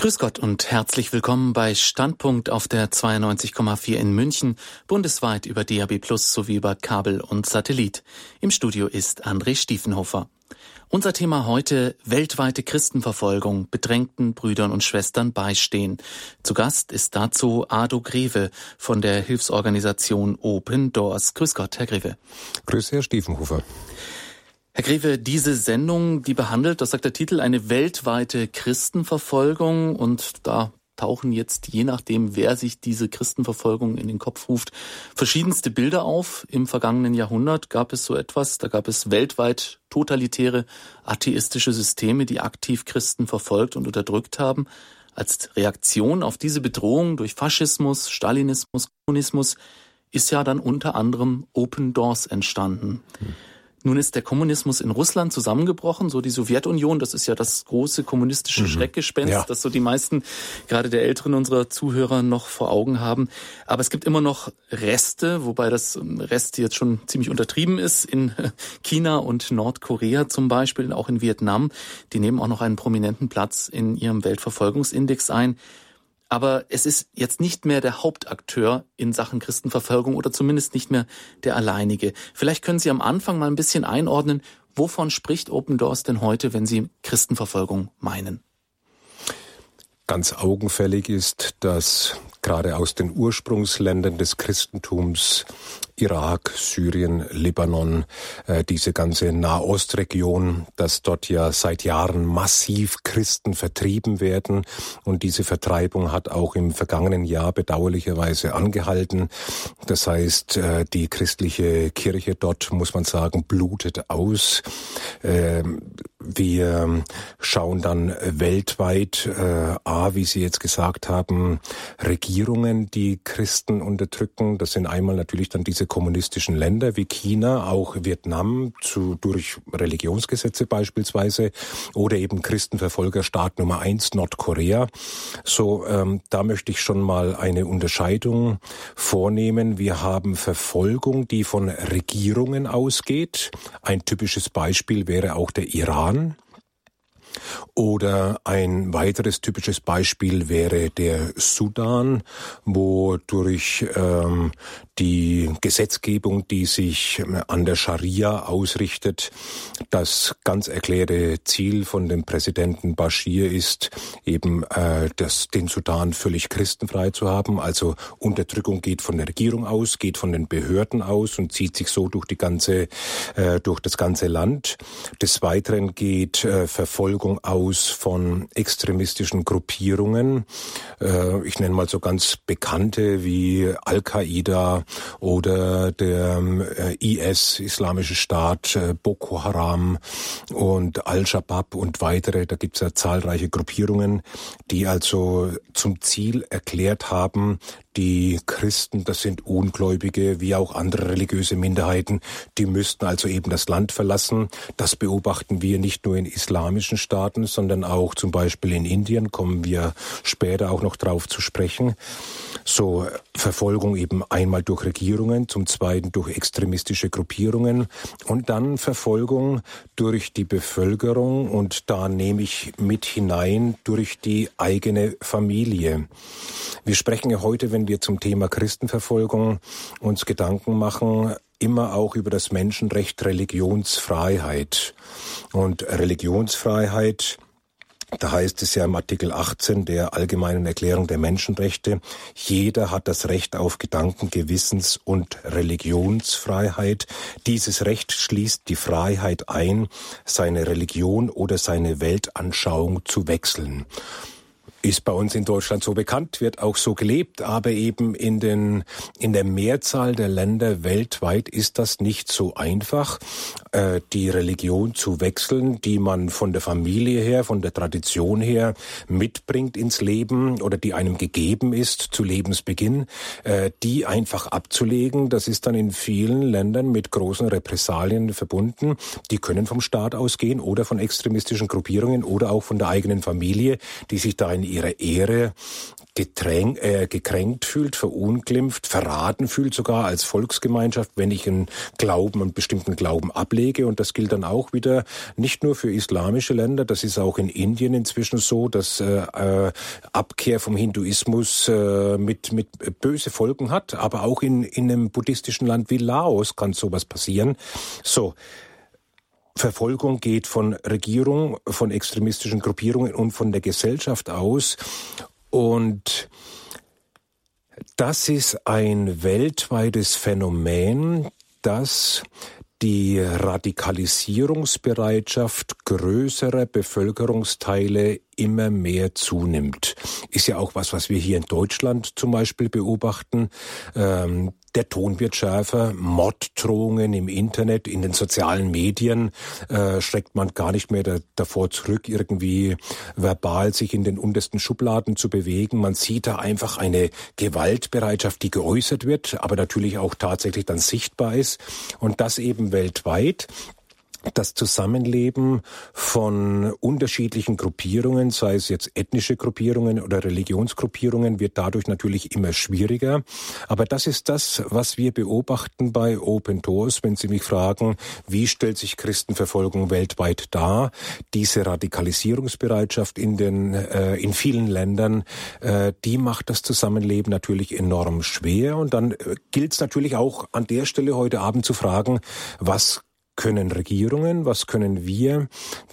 Grüß Gott und herzlich willkommen bei Standpunkt auf der 92,4 in München, bundesweit über DAB Plus sowie über Kabel und Satellit. Im Studio ist André Stiefenhofer. Unser Thema heute weltweite Christenverfolgung, bedrängten Brüdern und Schwestern beistehen. Zu Gast ist dazu Ado Greve von der Hilfsorganisation Open Doors. Grüß Gott, Herr Greve. Grüß Herr Stiefenhofer. Herr Greve, diese Sendung, die behandelt, das sagt der Titel, eine weltweite Christenverfolgung und da tauchen jetzt, je nachdem, wer sich diese Christenverfolgung in den Kopf ruft, verschiedenste Bilder auf. Im vergangenen Jahrhundert gab es so etwas, da gab es weltweit totalitäre atheistische Systeme, die aktiv Christen verfolgt und unterdrückt haben. Als Reaktion auf diese Bedrohung durch Faschismus, Stalinismus, Kommunismus ist ja dann unter anderem Open Doors entstanden. Hm. Nun ist der Kommunismus in Russland zusammengebrochen, so die Sowjetunion, das ist ja das große kommunistische mhm. Schreckgespenst, ja. das so die meisten, gerade der Älteren unserer Zuhörer noch vor Augen haben. Aber es gibt immer noch Reste, wobei das ähm, Rest jetzt schon ziemlich untertrieben ist, in China und Nordkorea zum Beispiel, auch in Vietnam. Die nehmen auch noch einen prominenten Platz in ihrem Weltverfolgungsindex ein. Aber es ist jetzt nicht mehr der Hauptakteur in Sachen Christenverfolgung oder zumindest nicht mehr der alleinige. Vielleicht können Sie am Anfang mal ein bisschen einordnen, wovon spricht Open Doors denn heute, wenn Sie Christenverfolgung meinen? Ganz augenfällig ist, dass gerade aus den Ursprungsländern des Christentums Irak, Syrien, Libanon, äh, diese ganze Nahostregion, dass dort ja seit Jahren massiv Christen vertrieben werden. Und diese Vertreibung hat auch im vergangenen Jahr bedauerlicherweise angehalten. Das heißt, äh, die christliche Kirche dort, muss man sagen, blutet aus. Äh, wir schauen dann weltweit, äh, A, wie Sie jetzt gesagt haben, Regierungen, die Christen unterdrücken. Das sind einmal natürlich dann diese kommunistischen Länder wie China, auch Vietnam zu, durch Religionsgesetze beispielsweise oder eben Christenverfolgerstaat Nummer eins Nordkorea. So, ähm, da möchte ich schon mal eine Unterscheidung vornehmen. Wir haben Verfolgung, die von Regierungen ausgeht. Ein typisches Beispiel wäre auch der Iran. Oder ein weiteres typisches Beispiel wäre der Sudan, wo durch ähm, die Gesetzgebung, die sich äh, an der Scharia ausrichtet, das ganz erklärte Ziel von dem Präsidenten Bashir ist, eben äh, das, den Sudan völlig christenfrei zu haben. Also Unterdrückung geht von der Regierung aus, geht von den Behörden aus und zieht sich so durch die ganze, äh, durch das ganze Land. Des Weiteren geht äh, Verfolgung aus von extremistischen Gruppierungen. Äh, ich nenne mal so ganz bekannte wie Al-Qaida, oder der äh, IS, Islamische Staat, äh, Boko Haram und Al-Shabaab und weitere. Da gibt es ja zahlreiche Gruppierungen, die also zum Ziel erklärt haben, die Christen, das sind Ungläubige, wie auch andere religiöse Minderheiten, die müssten also eben das Land verlassen. Das beobachten wir nicht nur in islamischen Staaten, sondern auch zum Beispiel in Indien, kommen wir später auch noch drauf zu sprechen. So Verfolgung eben einmal durch Regierungen, zum zweiten durch extremistische Gruppierungen und dann Verfolgung durch die Bevölkerung und da nehme ich mit hinein durch die eigene Familie. Wir sprechen ja heute, wenn wir zum Thema Christenverfolgung uns Gedanken machen, immer auch über das Menschenrecht Religionsfreiheit. Und Religionsfreiheit da heißt es ja im Artikel 18 der Allgemeinen Erklärung der Menschenrechte, jeder hat das Recht auf Gedanken, Gewissens- und Religionsfreiheit. Dieses Recht schließt die Freiheit ein, seine Religion oder seine Weltanschauung zu wechseln ist bei uns in Deutschland so bekannt, wird auch so gelebt, aber eben in den, in der Mehrzahl der Länder weltweit ist das nicht so einfach, äh, die Religion zu wechseln, die man von der Familie her, von der Tradition her mitbringt ins Leben oder die einem gegeben ist zu Lebensbeginn, äh, die einfach abzulegen. Das ist dann in vielen Ländern mit großen Repressalien verbunden. Die können vom Staat ausgehen oder von extremistischen Gruppierungen oder auch von der eigenen Familie, die sich da in ihrer Ehre getränk, äh, gekränkt fühlt, verunglimpft, verraten fühlt sogar als Volksgemeinschaft, wenn ich einen Glauben, einen bestimmten Glauben ablege. Und das gilt dann auch wieder nicht nur für islamische Länder, das ist auch in Indien inzwischen so, dass äh, äh Abkehr vom Hinduismus äh, mit, mit böse Folgen hat. Aber auch in, in einem buddhistischen Land wie Laos kann sowas passieren. So. Verfolgung geht von Regierung, von extremistischen Gruppierungen und von der Gesellschaft aus. Und das ist ein weltweites Phänomen, das die Radikalisierungsbereitschaft größerer Bevölkerungsteile immer mehr zunimmt. Ist ja auch was, was wir hier in Deutschland zum Beispiel beobachten. Ähm, der Ton wird schärfer, Morddrohungen im Internet, in den sozialen Medien äh, schreckt man gar nicht mehr da, davor zurück, irgendwie verbal sich in den untersten Schubladen zu bewegen. Man sieht da einfach eine Gewaltbereitschaft, die geäußert wird, aber natürlich auch tatsächlich dann sichtbar ist und das eben weltweit das Zusammenleben von unterschiedlichen Gruppierungen, sei es jetzt ethnische Gruppierungen oder Religionsgruppierungen, wird dadurch natürlich immer schwieriger. Aber das ist das, was wir beobachten bei Open Doors, wenn Sie mich fragen, wie stellt sich Christenverfolgung weltweit dar? Diese Radikalisierungsbereitschaft in den äh, in vielen Ländern, äh, die macht das Zusammenleben natürlich enorm schwer. Und dann äh, gilt es natürlich auch an der Stelle heute Abend zu fragen, was können Regierungen, was können wir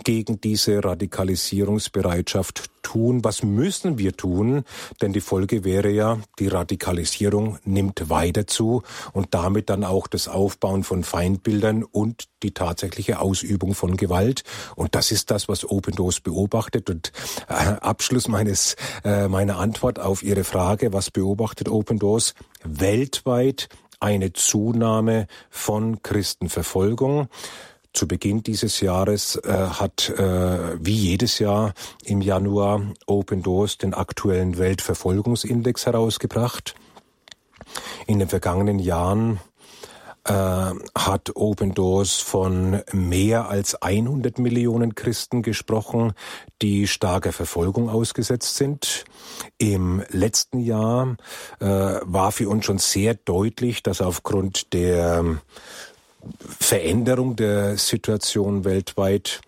gegen diese Radikalisierungsbereitschaft tun, was müssen wir tun, denn die Folge wäre ja, die Radikalisierung nimmt weiter zu und damit dann auch das Aufbauen von Feindbildern und die tatsächliche Ausübung von Gewalt. Und das ist das, was Open Doors beobachtet. Und äh, Abschluss meines, äh, meiner Antwort auf Ihre Frage, was beobachtet Open Doors? Weltweit eine Zunahme von Christenverfolgung. Zu Beginn dieses Jahres äh, hat äh, wie jedes Jahr im Januar Open Doors den aktuellen Weltverfolgungsindex herausgebracht. In den vergangenen Jahren äh, hat Open Doors von mehr als 100 Millionen Christen gesprochen, die starker Verfolgung ausgesetzt sind. Im letzten Jahr äh, war für uns schon sehr deutlich, dass aufgrund der Veränderung der Situation weltweit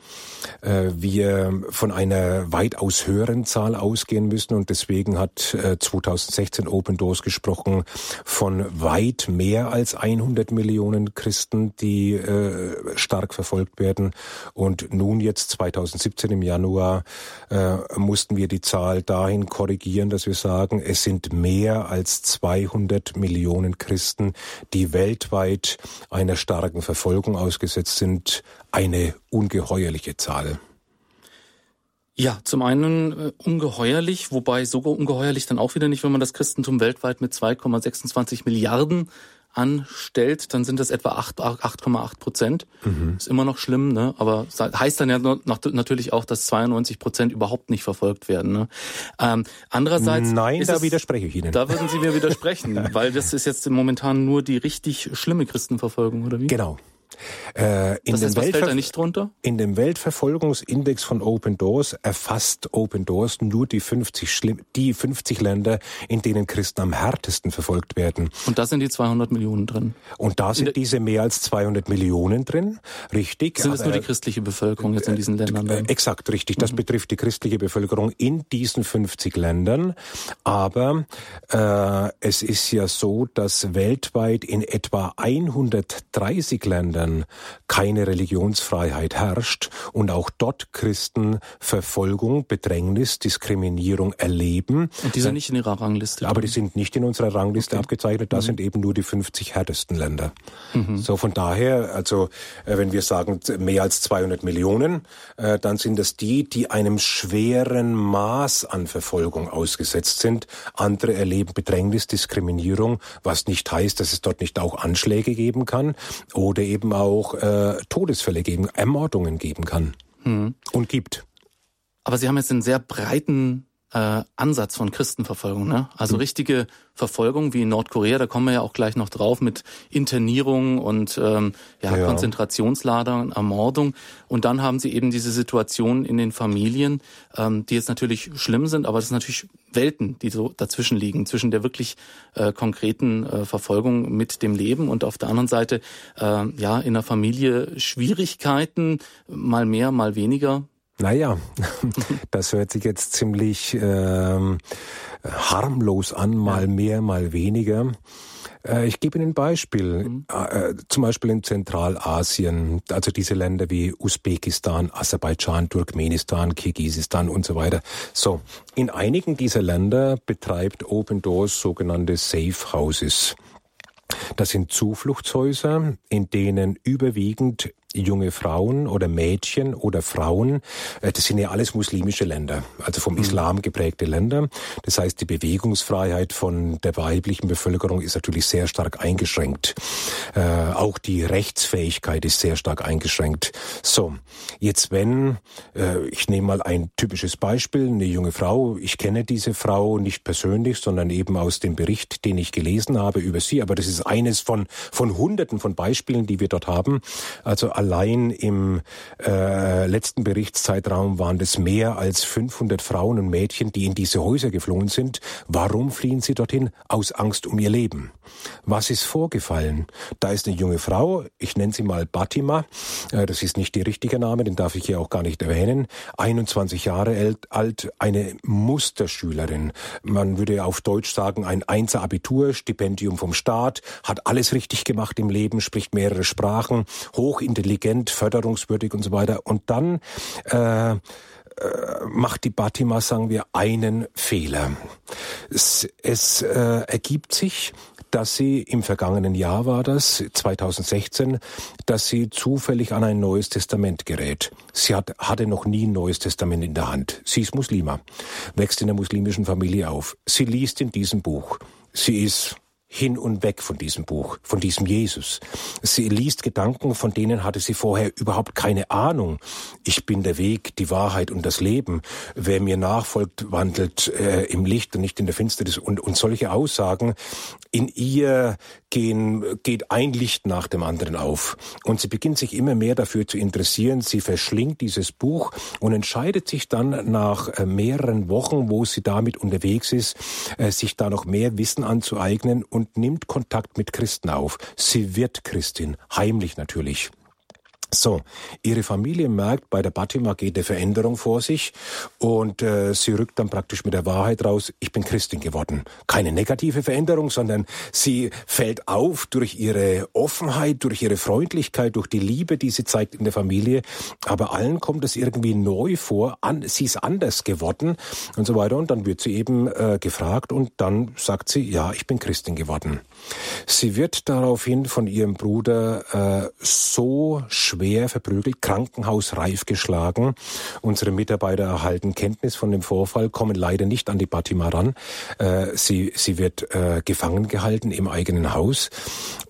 äh, wir von einer weitaus höheren Zahl ausgehen müssen. Und deswegen hat 2016 äh, Open Doors gesprochen von weit mehr als 100 Millionen Christen, die äh, stark verfolgt werden. Und nun jetzt 2017 im Januar mussten wir die Zahl dahin korrigieren, dass wir sagen, es sind mehr als 200 Millionen Christen, die weltweit einer starken Verfolgung ausgesetzt sind, eine ungeheuerliche Zahl. Ja, zum einen äh, ungeheuerlich, wobei so ungeheuerlich dann auch wieder nicht, wenn man das Christentum weltweit mit 2,26 Milliarden anstellt, dann sind das etwa 8,8 Prozent. Mhm. Ist immer noch schlimm, ne? aber heißt dann ja natürlich auch, dass 92 Prozent überhaupt nicht verfolgt werden. Ne? Ähm, andererseits... Nein, da es, widerspreche ich Ihnen. Da würden Sie mir widersprechen, weil das ist jetzt momentan nur die richtig schlimme Christenverfolgung, oder wie? Genau. Äh, in das heißt, was fällt da nicht drunter? In dem Weltverfolgungsindex von Open Doors erfasst Open Doors nur die 50, die 50 Länder, in denen Christen am härtesten verfolgt werden. Und da sind die 200 Millionen drin? Und da sind diese mehr als 200 Millionen drin, richtig. Sind es nur die christliche Bevölkerung jetzt in diesen Ländern? Dann? Äh, exakt, richtig. Das mhm. betrifft die christliche Bevölkerung in diesen 50 Ländern. Aber äh, es ist ja so, dass weltweit in etwa 130 Ländern Ländern keine Religionsfreiheit herrscht und auch dort Christen Verfolgung, Bedrängnis, Diskriminierung erleben. Und die sind nicht in ihrer Rangliste. Aber die sind nicht in unserer Rangliste okay. abgezeichnet. Da mhm. sind eben nur die 50 härtesten Länder. Mhm. So von daher, also äh, wenn wir sagen mehr als 200 Millionen, äh, dann sind es die, die einem schweren Maß an Verfolgung ausgesetzt sind. Andere erleben Bedrängnis, Diskriminierung, was nicht heißt, dass es dort nicht auch Anschläge geben kann oder eben auch äh, Todesfälle geben, Ermordungen geben kann hm. und gibt. Aber Sie haben jetzt einen sehr breiten äh, Ansatz von Christenverfolgung. Ne? Also mhm. richtige Verfolgung wie in Nordkorea, da kommen wir ja auch gleich noch drauf mit Internierung und ähm, ja, ja. Konzentrationslagern, Ermordung. Und dann haben sie eben diese Situation in den Familien, ähm, die jetzt natürlich schlimm sind, aber das sind natürlich Welten, die so dazwischen liegen, zwischen der wirklich äh, konkreten äh, Verfolgung mit dem Leben und auf der anderen Seite äh, ja in der Familie Schwierigkeiten, mal mehr, mal weniger naja, das hört sich jetzt ziemlich ähm, harmlos an, mal mehr, mal weniger. Äh, ich gebe Ihnen ein Beispiel. Mhm. Äh, zum Beispiel in Zentralasien, also diese Länder wie Usbekistan, Aserbaidschan, Turkmenistan, Kirgisistan und so weiter. So, in einigen dieser Länder betreibt Open Doors sogenannte Safe Houses. Das sind Zufluchtshäuser, in denen überwiegend junge Frauen oder Mädchen oder Frauen, äh, das sind ja alles muslimische Länder, also vom mhm. Islam geprägte Länder. Das heißt, die Bewegungsfreiheit von der weiblichen Bevölkerung ist natürlich sehr stark eingeschränkt. Äh, auch die Rechtsfähigkeit ist sehr stark eingeschränkt. So, jetzt wenn, äh, ich nehme mal ein typisches Beispiel, eine junge Frau, ich kenne diese Frau nicht persönlich, sondern eben aus dem Bericht, den ich gelesen habe über sie, aber das ist eines von, von hunderten von Beispielen, die wir dort haben. Also allein im äh, letzten Berichtszeitraum waren es mehr als 500 Frauen und Mädchen, die in diese Häuser geflohen sind. Warum fliehen sie dorthin? Aus Angst um ihr Leben. Was ist vorgefallen? Da ist eine junge Frau, ich nenne sie mal Batima, äh, das ist nicht der richtige Name, den darf ich hier auch gar nicht erwähnen, 21 Jahre alt, eine Musterschülerin. Man würde auf Deutsch sagen, ein Einser Abitur, Stipendium vom Staat, hat alles richtig gemacht im Leben, spricht mehrere Sprachen, hochintelligent intelligent, förderungswürdig und so weiter. Und dann äh, äh, macht die Batima, sagen wir, einen Fehler. Es, es äh, ergibt sich, dass sie im vergangenen Jahr war das, 2016, dass sie zufällig an ein neues Testament gerät. Sie hat, hatte noch nie ein neues Testament in der Hand. Sie ist Muslima, wächst in einer muslimischen Familie auf. Sie liest in diesem Buch. Sie ist hin und weg von diesem Buch, von diesem Jesus. Sie liest Gedanken, von denen hatte sie vorher überhaupt keine Ahnung. Ich bin der Weg, die Wahrheit und das Leben. Wer mir nachfolgt, wandelt äh, im Licht und nicht in der Finsternis. Und, und solche Aussagen, in ihr gehen, geht ein Licht nach dem anderen auf. Und sie beginnt sich immer mehr dafür zu interessieren. Sie verschlingt dieses Buch und entscheidet sich dann nach äh, mehreren Wochen, wo sie damit unterwegs ist, äh, sich da noch mehr Wissen anzueignen und nimmt Kontakt mit Christen auf. Sie wird Christin, heimlich natürlich. So, ihre Familie merkt, bei der Batima geht eine Veränderung vor sich und äh, sie rückt dann praktisch mit der Wahrheit raus, ich bin Christin geworden. Keine negative Veränderung, sondern sie fällt auf durch ihre Offenheit, durch ihre Freundlichkeit, durch die Liebe, die sie zeigt in der Familie. Aber allen kommt es irgendwie neu vor, an, sie ist anders geworden und so weiter. Und dann wird sie eben äh, gefragt und dann sagt sie, ja, ich bin Christin geworden. Sie wird daraufhin von ihrem Bruder äh, so schwer verprügelt, krankenhausreif geschlagen. Unsere Mitarbeiter erhalten Kenntnis von dem Vorfall, kommen leider nicht an die Batima ran. Äh, sie, sie wird äh, gefangen gehalten im eigenen Haus.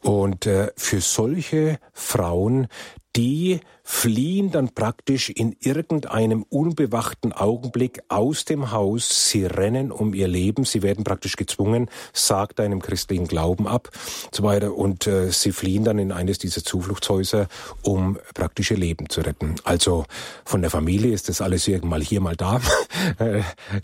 Und äh, für solche Frauen, die fliehen dann praktisch in irgendeinem unbewachten Augenblick aus dem Haus. Sie rennen um ihr Leben. Sie werden praktisch gezwungen, sagt einem christlichen Glauben ab, so weiter. Und äh, sie fliehen dann in eines dieser Zufluchtshäuser, um praktisch ihr Leben zu retten. Also von der Familie ist das alles irgendwann hier mal da. Äh,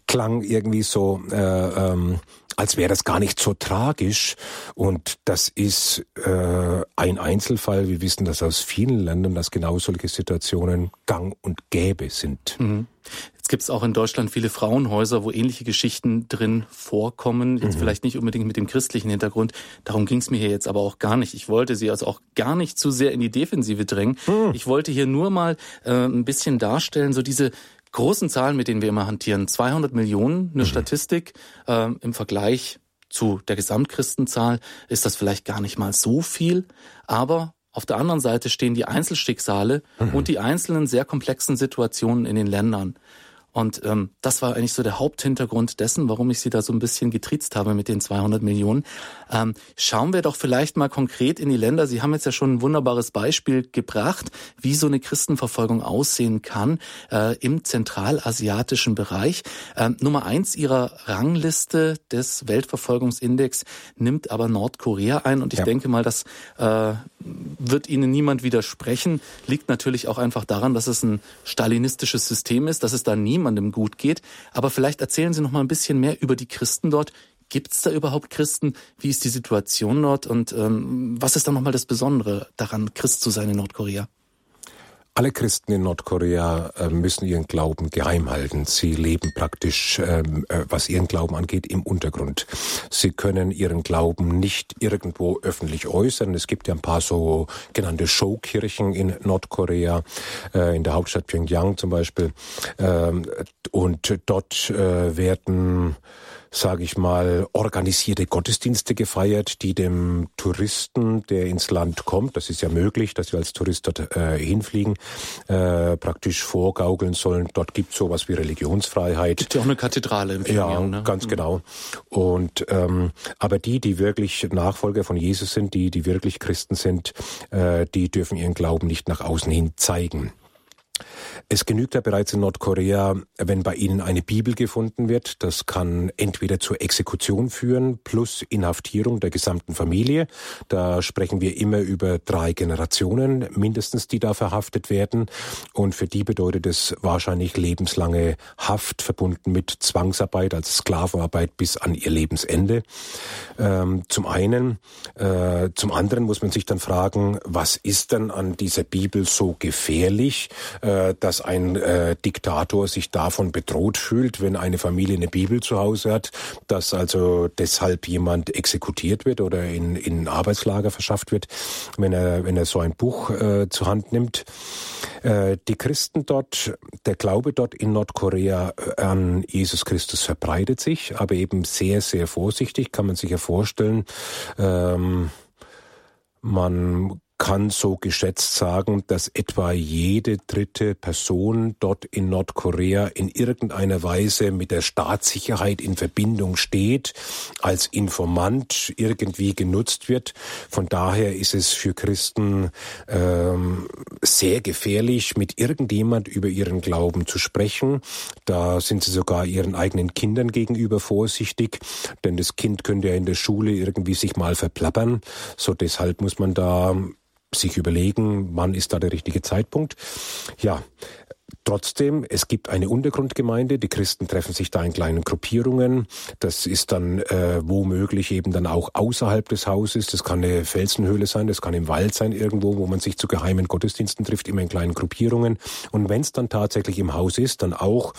klang irgendwie so äh, ähm, als wäre das gar nicht so tragisch. Und das ist äh, ein Einzelfall. Wir wissen das aus vielen Ländern, dass genau solche Situationen gang und gäbe sind. Mhm. Jetzt gibt es auch in Deutschland viele Frauenhäuser, wo ähnliche Geschichten drin vorkommen. Jetzt mhm. vielleicht nicht unbedingt mit dem christlichen Hintergrund. Darum ging es mir hier jetzt aber auch gar nicht. Ich wollte sie also auch gar nicht zu sehr in die Defensive drängen. Mhm. Ich wollte hier nur mal äh, ein bisschen darstellen, so diese großen Zahlen, mit denen wir immer hantieren. 200 Millionen, eine mhm. Statistik äh, im Vergleich zu der Gesamtchristenzahl ist das vielleicht gar nicht mal so viel, aber auf der anderen Seite stehen die Einzelschicksale mhm. und die einzelnen sehr komplexen Situationen in den Ländern. Und ähm, das war eigentlich so der Haupthintergrund dessen, warum ich Sie da so ein bisschen getriezt habe mit den 200 Millionen. Ähm, schauen wir doch vielleicht mal konkret in die Länder. Sie haben jetzt ja schon ein wunderbares Beispiel gebracht, wie so eine Christenverfolgung aussehen kann äh, im zentralasiatischen Bereich. Ähm, Nummer eins Ihrer Rangliste des Weltverfolgungsindex nimmt aber Nordkorea ein. Und ich ja. denke mal, das äh, wird Ihnen niemand widersprechen. Liegt natürlich auch einfach daran, dass es ein stalinistisches System ist, dass es da niemand niemandem gut geht. Aber vielleicht erzählen Sie noch mal ein bisschen mehr über die Christen dort. Gibt es da überhaupt Christen? Wie ist die Situation dort? Und ähm, was ist da nochmal das Besondere daran, Christ zu sein in Nordkorea? Alle Christen in Nordkorea äh, müssen ihren Glauben geheim halten. Sie leben praktisch, ähm, äh, was ihren Glauben angeht, im Untergrund. Sie können ihren Glauben nicht irgendwo öffentlich äußern. Es gibt ja ein paar so genannte Showkirchen in Nordkorea, äh, in der Hauptstadt Pyongyang zum Beispiel. Ähm, und dort werden sage ich mal, organisierte Gottesdienste gefeiert, die dem Touristen, der ins Land kommt, das ist ja möglich, dass wir als Tourist dort äh, hinfliegen, äh, praktisch vorgaukeln sollen. Dort gibt es sowas wie Religionsfreiheit. Gibt ja auch eine Kathedrale im Ja, ne? ganz mhm. genau. Und ähm, aber die, die wirklich Nachfolger von Jesus sind, die, die wirklich Christen sind, äh, die dürfen ihren Glauben nicht nach außen hin zeigen. Es genügt ja bereits in Nordkorea, wenn bei ihnen eine Bibel gefunden wird. Das kann entweder zur Exekution führen plus Inhaftierung der gesamten Familie. Da sprechen wir immer über drei Generationen mindestens, die da verhaftet werden. Und für die bedeutet es wahrscheinlich lebenslange Haft verbunden mit Zwangsarbeit, also Sklavenarbeit bis an ihr Lebensende. Ähm, zum einen. Äh, zum anderen muss man sich dann fragen, was ist denn an dieser Bibel so gefährlich? äh, dass ein äh, Diktator sich davon bedroht fühlt, wenn eine Familie eine Bibel zu Hause hat, dass also deshalb jemand exekutiert wird oder in, in Arbeitslager verschafft wird, wenn er, wenn er so ein Buch äh, zur Hand nimmt. Äh, die Christen dort, der Glaube dort in Nordkorea äh, an Jesus Christus verbreitet sich, aber eben sehr, sehr vorsichtig, kann man sich ja vorstellen. Ähm, man kann so geschätzt sagen, dass etwa jede dritte Person dort in Nordkorea in irgendeiner Weise mit der Staatssicherheit in Verbindung steht, als Informant irgendwie genutzt wird. Von daher ist es für Christen ähm, sehr gefährlich, mit irgendjemand über ihren Glauben zu sprechen. Da sind sie sogar ihren eigenen Kindern gegenüber vorsichtig, denn das Kind könnte ja in der Schule irgendwie sich mal verplappern. So deshalb muss man da sich überlegen, wann ist da der richtige Zeitpunkt. Ja, Trotzdem, es gibt eine Untergrundgemeinde, die Christen treffen sich da in kleinen Gruppierungen. Das ist dann äh, womöglich eben dann auch außerhalb des Hauses. Das kann eine Felsenhöhle sein, das kann im Wald sein irgendwo, wo man sich zu geheimen Gottesdiensten trifft, immer in kleinen Gruppierungen. Und wenn es dann tatsächlich im Haus ist, dann auch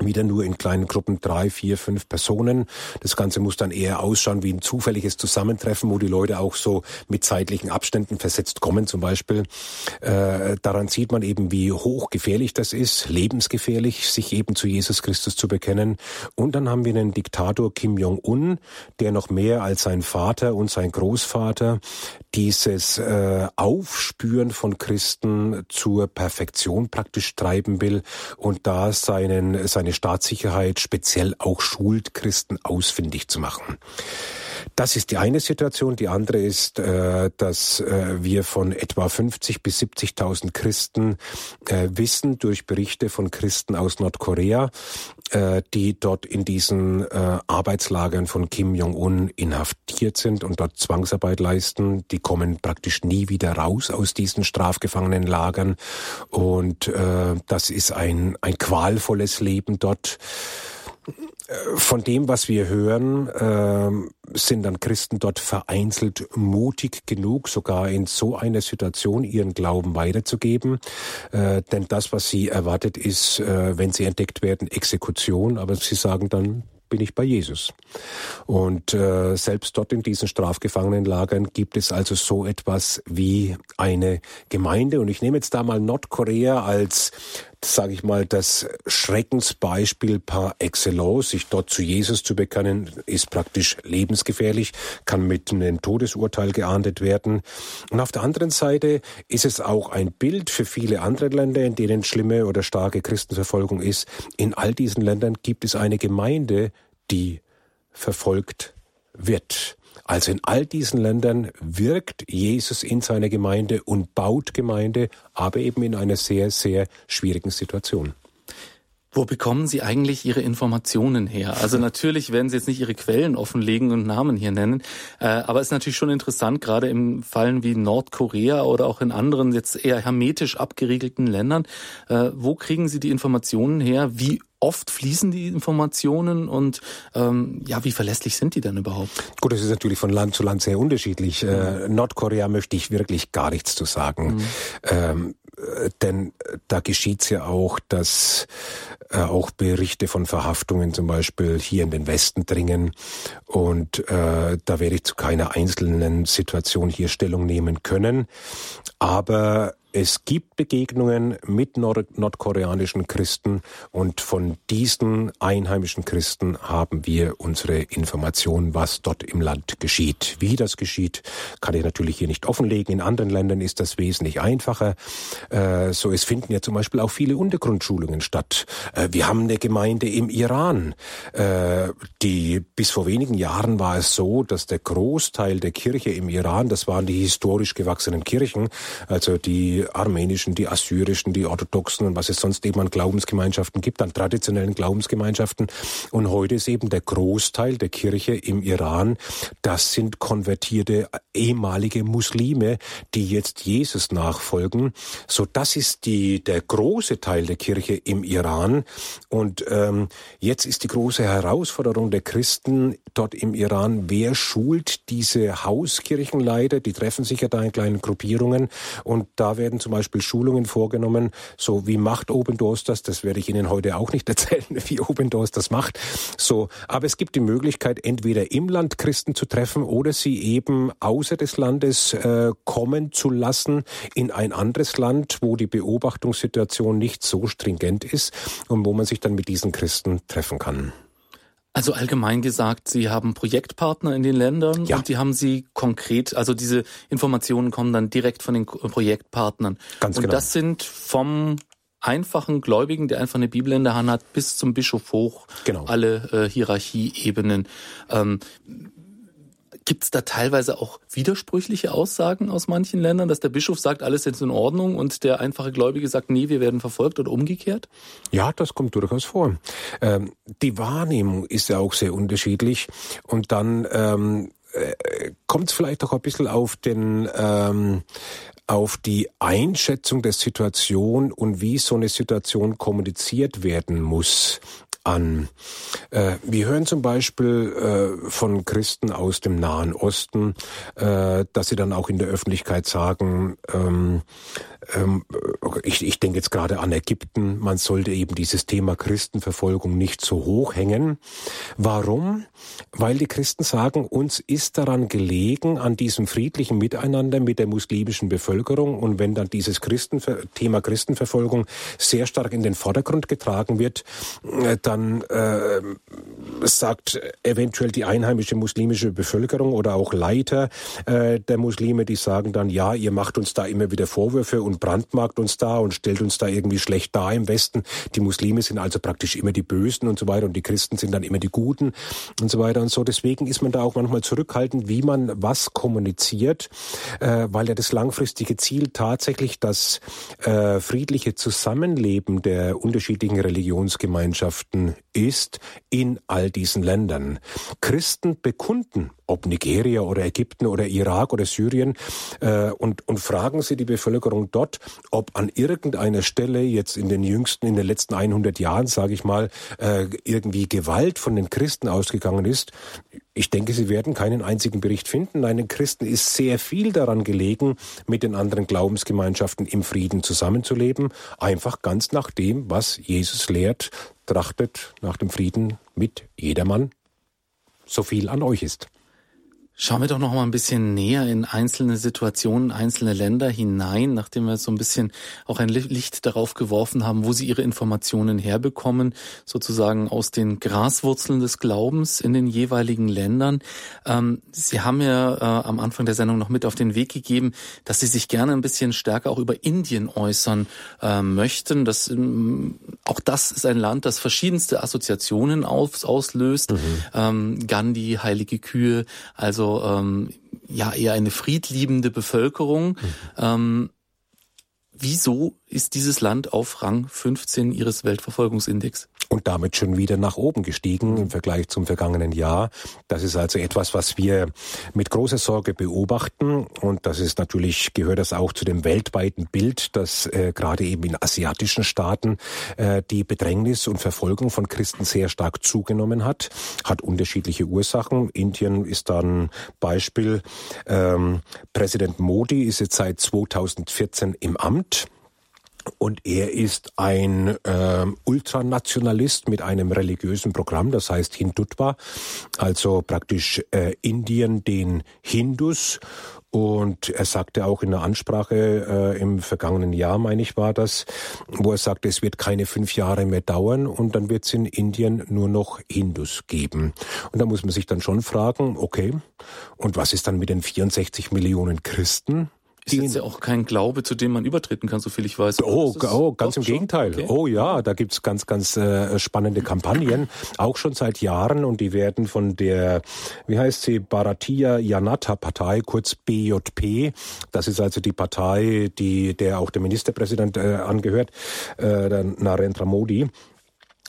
wieder nur in kleinen Gruppen drei, vier, fünf Personen. Das Ganze muss dann eher ausschauen wie ein zufälliges Zusammentreffen, wo die Leute auch so mit zeitlichen Abständen versetzt kommen zum Beispiel. Äh, daran sieht man eben, wie hochgefährlich das ist, lebensgefährlich, sich eben zu Jesus Christus zu bekennen. Und dann haben wir einen Diktator Kim Jong-un, der noch mehr als sein Vater und sein Großvater dieses äh, Aufspüren von Christen zur Perfektion praktisch treiben will und da seinen, seine Staatssicherheit speziell auch schult, Christen ausfindig zu machen. Das ist die eine Situation. Die andere ist, äh, dass äh, wir von etwa 50 bis 70.000 Christen äh, wissen durch Berichte von Christen aus Nordkorea, die dort in diesen Arbeitslagern von Kim Jong-un inhaftiert sind und dort Zwangsarbeit leisten. Die kommen praktisch nie wieder raus aus diesen Strafgefangenenlagern. Und das ist ein, ein qualvolles Leben dort. Von dem, was wir hören, äh, sind dann Christen dort vereinzelt mutig genug, sogar in so einer Situation ihren Glauben weiterzugeben. Äh, denn das, was sie erwartet, ist, äh, wenn sie entdeckt werden, Exekution. Aber sie sagen dann, bin ich bei Jesus. Und äh, selbst dort in diesen Strafgefangenenlagern gibt es also so etwas wie eine Gemeinde. Und ich nehme jetzt da mal Nordkorea als sage ich mal, das Schreckensbeispiel par excellence. Sich dort zu Jesus zu bekennen, ist praktisch lebensgefährlich, kann mit einem Todesurteil geahndet werden. Und auf der anderen Seite ist es auch ein Bild für viele andere Länder, in denen schlimme oder starke Christenverfolgung ist. In all diesen Ländern gibt es eine Gemeinde, die verfolgt wird. Also in all diesen Ländern wirkt Jesus in seiner Gemeinde und baut Gemeinde, aber eben in einer sehr, sehr schwierigen Situation. Wo bekommen Sie eigentlich Ihre Informationen her? Also natürlich werden Sie jetzt nicht Ihre Quellen offenlegen und Namen hier nennen, äh, aber es ist natürlich schon interessant, gerade im Fallen wie Nordkorea oder auch in anderen jetzt eher hermetisch abgeriegelten Ländern. Äh, wo kriegen Sie die Informationen her? Wie oft fließen die Informationen und ähm, ja, wie verlässlich sind die denn überhaupt? Gut, das ist natürlich von Land zu Land sehr unterschiedlich. Mhm. Äh, Nordkorea möchte ich wirklich gar nichts zu sagen. Mhm. Ähm, äh, denn äh, da geschieht's ja auch, dass äh, auch Berichte von Verhaftungen zum Beispiel hier in den Westen dringen. Und äh, da werde ich zu keiner einzelnen Situation hier Stellung nehmen können. Aber es gibt Begegnungen mit nord nordkoreanischen Christen und von diesen einheimischen Christen haben wir unsere Informationen, was dort im Land geschieht. Wie das geschieht, kann ich natürlich hier nicht offenlegen. In anderen Ländern ist das wesentlich einfacher. Äh, so, es finden ja zum Beispiel auch viele Untergrundschulungen statt. Äh, wir haben eine Gemeinde im Iran, äh, die bis vor wenigen Jahren war es so, dass der Großteil der Kirche im Iran, das waren die historisch gewachsenen Kirchen, also die armenischen, die assyrischen, die orthodoxen und was es sonst eben an Glaubensgemeinschaften gibt, an traditionellen Glaubensgemeinschaften. Und heute ist eben der Großteil der Kirche im Iran, das sind konvertierte ehemalige Muslime, die jetzt Jesus nachfolgen. So, das ist die, der große Teil der Kirche im Iran. Und ähm, jetzt ist die große Herausforderung der Christen dort im Iran, wer schult diese Hauskirchenleiter? Die treffen sich ja da in kleinen Gruppierungen und da werden zum Beispiel Schulungen vorgenommen, so wie macht Open Doors das? Das werde ich Ihnen heute auch nicht erzählen, wie Open Doors das macht. So, aber es gibt die Möglichkeit, entweder im Land Christen zu treffen oder sie eben außer des Landes äh, kommen zu lassen in ein anderes Land, wo die Beobachtungssituation nicht so stringent ist und wo man sich dann mit diesen Christen treffen kann. Also allgemein gesagt, Sie haben Projektpartner in den Ländern ja. und die haben Sie konkret, also diese Informationen kommen dann direkt von den Projektpartnern. Ganz und genau. Und das sind vom einfachen Gläubigen, der einfach eine Bibel in der Hand hat, bis zum Bischof hoch, genau. alle äh, Hierarchieebenen. Ähm, Gibt es da teilweise auch widersprüchliche Aussagen aus manchen Ländern, dass der Bischof sagt, alles ist in Ordnung und der einfache Gläubige sagt, nee, wir werden verfolgt oder umgekehrt? Ja, das kommt durchaus vor. Ähm, die Wahrnehmung ist ja auch sehr unterschiedlich und dann ähm, äh, kommt es vielleicht auch ein bisschen auf den ähm, auf die Einschätzung der Situation und wie so eine Situation kommuniziert werden muss an. Äh, wir hören zum Beispiel äh, von Christen aus dem Nahen Osten, äh, dass sie dann auch in der Öffentlichkeit sagen, ähm, ähm, ich, ich denke jetzt gerade an Ägypten, man sollte eben dieses Thema Christenverfolgung nicht so hoch hängen. Warum? Weil die Christen sagen, uns ist daran gelegen, an diesem friedlichen Miteinander mit der muslimischen Bevölkerung und wenn dann dieses Christenver Thema Christenverfolgung sehr stark in den Vordergrund getragen wird, äh, dann äh, sagt eventuell die einheimische muslimische Bevölkerung oder auch Leiter äh, der Muslime, die sagen dann, ja, ihr macht uns da immer wieder Vorwürfe und brandmarkt uns da und stellt uns da irgendwie schlecht dar im Westen. Die Muslime sind also praktisch immer die Bösen und so weiter und die Christen sind dann immer die Guten und so weiter und so. Deswegen ist man da auch manchmal zurückhaltend, wie man was kommuniziert, äh, weil ja das langfristige Ziel tatsächlich das äh, friedliche Zusammenleben der unterschiedlichen Religionsgemeinschaften ist in all diesen Ländern. Christen bekunden ob Nigeria oder Ägypten oder Irak oder Syrien, äh, und, und fragen Sie die Bevölkerung dort, ob an irgendeiner Stelle jetzt in den jüngsten, in den letzten 100 Jahren, sage ich mal, äh, irgendwie Gewalt von den Christen ausgegangen ist. Ich denke, Sie werden keinen einzigen Bericht finden. Nein, den Christen ist sehr viel daran gelegen, mit den anderen Glaubensgemeinschaften im Frieden zusammenzuleben, einfach ganz nach dem, was Jesus lehrt, trachtet nach dem Frieden mit jedermann, so viel an euch ist. Schauen wir doch noch mal ein bisschen näher in einzelne Situationen, einzelne Länder hinein, nachdem wir so ein bisschen auch ein Licht darauf geworfen haben, wo Sie Ihre Informationen herbekommen, sozusagen aus den Graswurzeln des Glaubens in den jeweiligen Ländern. Ähm, Sie haben ja äh, am Anfang der Sendung noch mit auf den Weg gegeben, dass Sie sich gerne ein bisschen stärker auch über Indien äußern äh, möchten. Das, ähm, auch das ist ein Land, das verschiedenste Assoziationen aus, auslöst. Mhm. Ähm, Gandhi, heilige Kühe, also also ähm, ja eher eine friedliebende Bevölkerung. Mhm. Ähm, wieso ist dieses Land auf Rang 15 Ihres Weltverfolgungsindex? Und damit schon wieder nach oben gestiegen im Vergleich zum vergangenen Jahr. Das ist also etwas, was wir mit großer Sorge beobachten und das ist natürlich, gehört das auch zu dem weltweiten Bild, dass äh, gerade eben in asiatischen Staaten äh, die Bedrängnis und Verfolgung von Christen sehr stark zugenommen hat, hat unterschiedliche Ursachen. Indien ist dann Beispiel. Ähm, Präsident Modi ist jetzt seit 2014 im Amt. Und er ist ein äh, Ultranationalist mit einem religiösen Programm, das heißt Hindutva, also praktisch äh, Indien den Hindus. Und er sagte auch in einer Ansprache äh, im vergangenen Jahr, meine ich, war das, wo er sagte, es wird keine fünf Jahre mehr dauern und dann wird es in Indien nur noch Hindus geben. Und da muss man sich dann schon fragen, okay, und was ist dann mit den 64 Millionen Christen? Ist jetzt ja auch kein Glaube, zu dem man übertreten kann, so viel ich weiß. Oh, oh ganz im schon? Gegenteil. Okay. Oh ja, da gibt's ganz, ganz äh, spannende Kampagnen, auch schon seit Jahren und die werden von der, wie heißt sie, Bharatiya Janata Partei, kurz BJP. Das ist also die Partei, die der auch der Ministerpräsident äh, angehört, äh, Narendra Modi.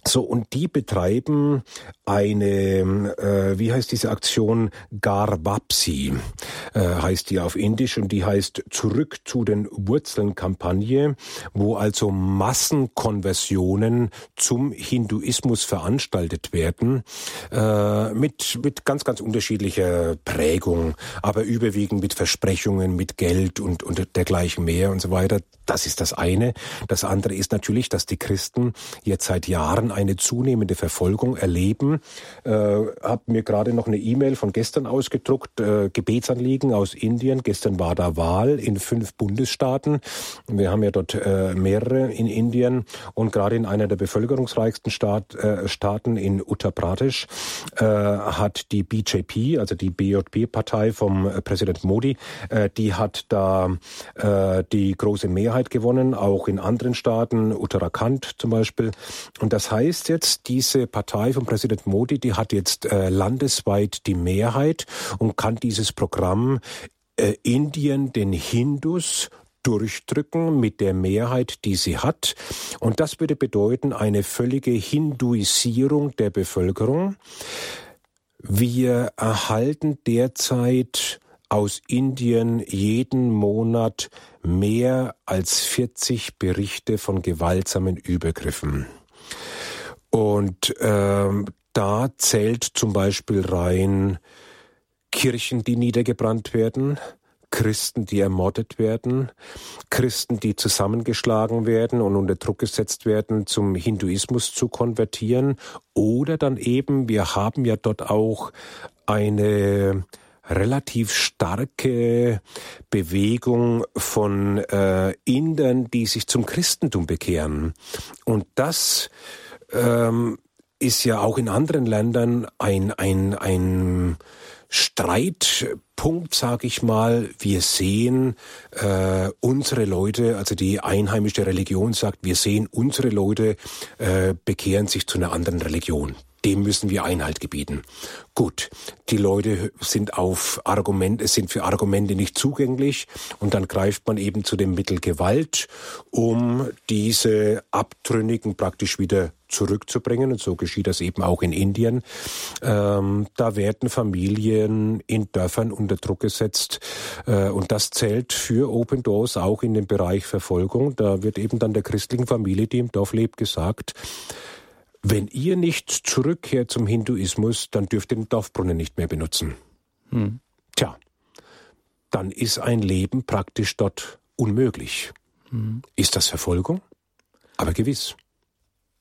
So, und die betreiben eine, äh, wie heißt diese Aktion? Garbapsi äh, heißt die auf Indisch und die heißt Zurück zu den Wurzeln Kampagne, wo also Massenkonversionen zum Hinduismus veranstaltet werden, äh, mit, mit ganz, ganz unterschiedlicher Prägung, aber überwiegend mit Versprechungen, mit Geld und, und dergleichen mehr und so weiter. Das ist das eine. Das andere ist natürlich, dass die Christen jetzt seit Jahren eine zunehmende Verfolgung erleben. Äh, habe mir gerade noch eine E-Mail von gestern ausgedruckt, äh, Gebetsanliegen aus Indien. Gestern war da Wahl in fünf Bundesstaaten. Wir haben ja dort äh, mehrere in Indien und gerade in einer der bevölkerungsreichsten Staat, äh, Staaten in Uttar Pradesh äh, hat die BJP, also die BJP-Partei vom äh, Präsident Modi, äh, die hat da äh, die große Mehrheit gewonnen, auch in anderen Staaten, Uttarakhand zum Beispiel. Und das heißt, heißt jetzt, diese Partei von Präsident Modi, die hat jetzt äh, landesweit die Mehrheit und kann dieses Programm äh, Indien den Hindus durchdrücken mit der Mehrheit, die sie hat. Und das würde bedeuten eine völlige Hinduisierung der Bevölkerung. Wir erhalten derzeit aus Indien jeden Monat mehr als 40 Berichte von gewaltsamen Übergriffen. Und ähm, da zählt zum Beispiel rein Kirchen, die niedergebrannt werden, Christen, die ermordet werden, Christen, die zusammengeschlagen werden und unter Druck gesetzt werden, zum Hinduismus zu konvertieren. Oder dann eben, wir haben ja dort auch eine relativ starke Bewegung von äh, Indern, die sich zum Christentum bekehren. Und das ähm, ist ja auch in anderen Ländern ein, ein, ein Streitpunkt, sage ich mal. Wir sehen äh, unsere Leute, also die einheimische Religion sagt, wir sehen unsere Leute äh, bekehren sich zu einer anderen Religion dem müssen wir Einhalt gebieten. Gut, die Leute sind auf Argumente, sind für Argumente nicht zugänglich und dann greift man eben zu dem Mittel Gewalt, um diese Abtrünnigen praktisch wieder zurückzubringen. Und so geschieht das eben auch in Indien. Ähm, da werden Familien in Dörfern unter Druck gesetzt. Äh, und das zählt für Open Doors auch in den Bereich Verfolgung. Da wird eben dann der christlichen Familie, die im Dorf lebt, gesagt, wenn ihr nicht zurückkehrt zum Hinduismus, dann dürft ihr den Dorfbrunnen nicht mehr benutzen. Hm. Tja, dann ist ein Leben praktisch dort unmöglich. Hm. Ist das Verfolgung? Aber gewiss.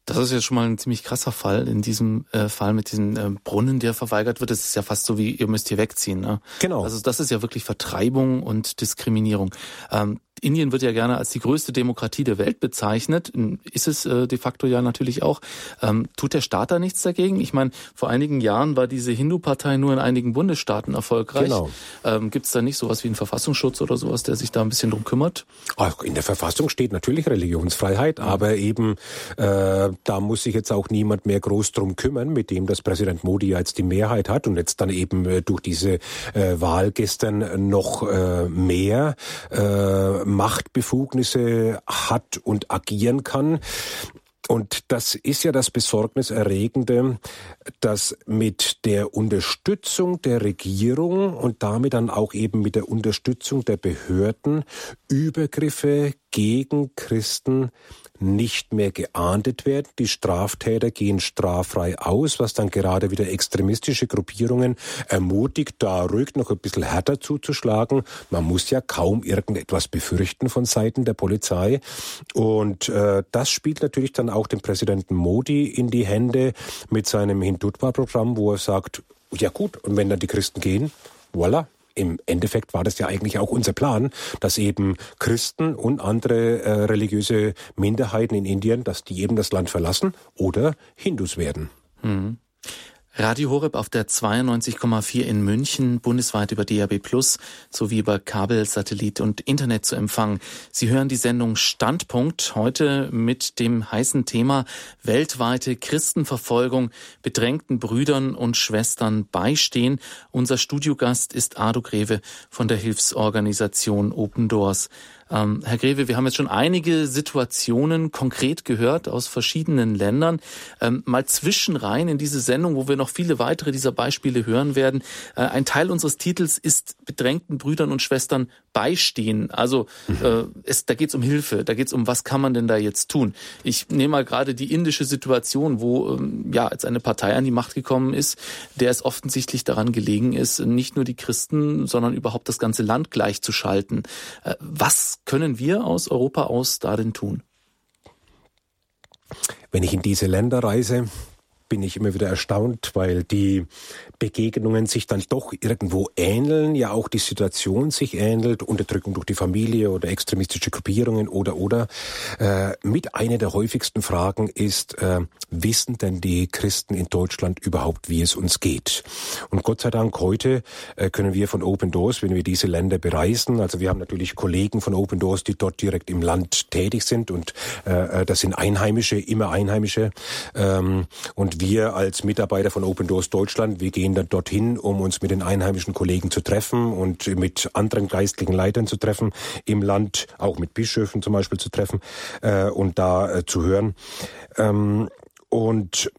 Das ist jetzt schon mal ein ziemlich krasser Fall in diesem äh, Fall mit diesem äh, Brunnen, der verweigert wird. Das ist ja fast so wie, ihr müsst hier wegziehen. Ne? Genau. Also das ist ja wirklich Vertreibung und Diskriminierung. Ähm, Indien wird ja gerne als die größte Demokratie der Welt bezeichnet. Ist es äh, de facto ja natürlich auch. Ähm, tut der Staat da nichts dagegen? Ich meine, vor einigen Jahren war diese Hindu-Partei nur in einigen Bundesstaaten erfolgreich. Genau. Ähm, Gibt es da nicht sowas wie einen Verfassungsschutz oder sowas, der sich da ein bisschen drum kümmert? In der Verfassung steht natürlich Religionsfreiheit, ja. aber eben äh, da muss sich jetzt auch niemand mehr groß drum kümmern, mit dem das Präsident Modi jetzt die Mehrheit hat und jetzt dann eben äh, durch diese äh, Wahl gestern noch äh, mehr äh, Machtbefugnisse hat und agieren kann. Und das ist ja das Besorgniserregende, dass mit der Unterstützung der Regierung und damit dann auch eben mit der Unterstützung der Behörden Übergriffe gegen Christen nicht mehr geahndet werden. Die Straftäter gehen straffrei aus, was dann gerade wieder extremistische Gruppierungen ermutigt, da ruhig noch ein bisschen härter zuzuschlagen. Man muss ja kaum irgendetwas befürchten von Seiten der Polizei. Und äh, das spielt natürlich dann auch dem Präsidenten Modi in die Hände mit seinem Hindutva-Programm, wo er sagt, ja gut, und wenn dann die Christen gehen, voilà, im Endeffekt war das ja eigentlich auch unser Plan, dass eben Christen und andere äh, religiöse Minderheiten in Indien, dass die eben das Land verlassen oder Hindus werden. Mhm. Radio Horeb auf der 92,4 in München, bundesweit über DAB Plus sowie über Kabel, Satellit und Internet zu empfangen. Sie hören die Sendung Standpunkt heute mit dem heißen Thema weltweite Christenverfolgung, bedrängten Brüdern und Schwestern beistehen. Unser Studiogast ist Ado Greve von der Hilfsorganisation Open Doors. Ähm, Herr Greve, wir haben jetzt schon einige Situationen konkret gehört aus verschiedenen Ländern. Ähm, mal zwischenrein in diese Sendung, wo wir noch viele weitere dieser Beispiele hören werden. Äh, ein Teil unseres Titels ist bedrängten Brüdern und Schwestern beistehen. Also äh, es, da geht es um Hilfe, da geht es um, was kann man denn da jetzt tun. Ich nehme mal gerade die indische Situation, wo ähm, ja jetzt eine Partei an die Macht gekommen ist, der es offensichtlich daran gelegen ist, nicht nur die Christen, sondern überhaupt das ganze Land gleichzuschalten. Äh, was können wir aus Europa aus da denn tun? Wenn ich in diese Länder reise, bin ich immer wieder erstaunt, weil die Begegnungen sich dann doch irgendwo ähneln, ja auch die Situation sich ähnelt, Unterdrückung durch die Familie oder extremistische Gruppierungen oder oder. Äh, mit einer der häufigsten Fragen ist, äh, wissen denn die Christen in Deutschland überhaupt, wie es uns geht? Und Gott sei Dank heute äh, können wir von Open Doors, wenn wir diese Länder bereisen, also wir haben natürlich Kollegen von Open Doors, die dort direkt im Land tätig sind und äh, äh das sind Einheimische, immer Einheimische. Ähm, und wir als Mitarbeiter von Open Doors Deutschland, wir gehen dann dorthin, um uns mit den einheimischen Kollegen zu treffen und mit anderen geistlichen Leitern zu treffen im Land, auch mit Bischöfen zum Beispiel zu treffen äh, und da äh, zu hören. Ähm, und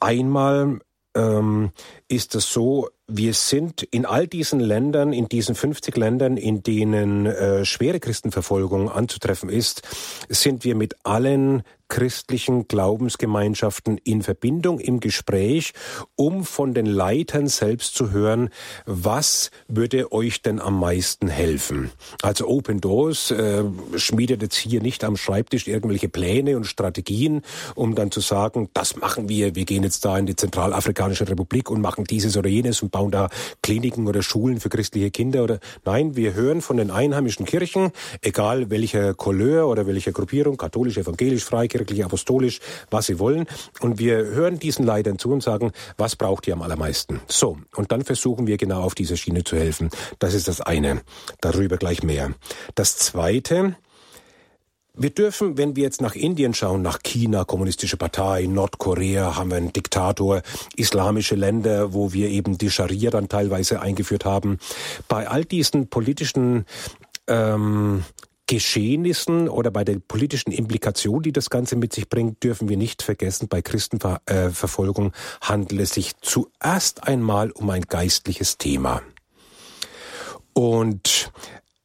einmal ähm, ist es so, wir sind in all diesen Ländern, in diesen 50 Ländern, in denen äh, schwere Christenverfolgung anzutreffen ist, sind wir mit allen christlichen Glaubensgemeinschaften in Verbindung, im Gespräch, um von den Leitern selbst zu hören, was würde euch denn am meisten helfen? Also Open Doors äh, schmiedet jetzt hier nicht am Schreibtisch irgendwelche Pläne und Strategien, um dann zu sagen, das machen wir, wir gehen jetzt da in die Zentralafrikanische Republik und machen dieses oder jenes und bauen da Kliniken oder Schulen für christliche Kinder oder nein, wir hören von den einheimischen Kirchen, egal welcher Couleur oder welcher Gruppierung, katholisch, evangelisch, freikirchlich, freikirchlich, apostolisch, was sie wollen. Und wir hören diesen Leitern zu und sagen, was braucht ihr am allermeisten? So, und dann versuchen wir genau auf dieser Schiene zu helfen. Das ist das eine. Darüber gleich mehr. Das zweite, wir dürfen, wenn wir jetzt nach Indien schauen, nach China, kommunistische Partei, Nordkorea, haben wir einen Diktator, islamische Länder, wo wir eben die Scharia dann teilweise eingeführt haben. Bei all diesen politischen ähm, Geschehnissen oder bei der politischen Implikation, die das Ganze mit sich bringt, dürfen wir nicht vergessen, bei Christenverfolgung handelt es sich zuerst einmal um ein geistliches Thema. Und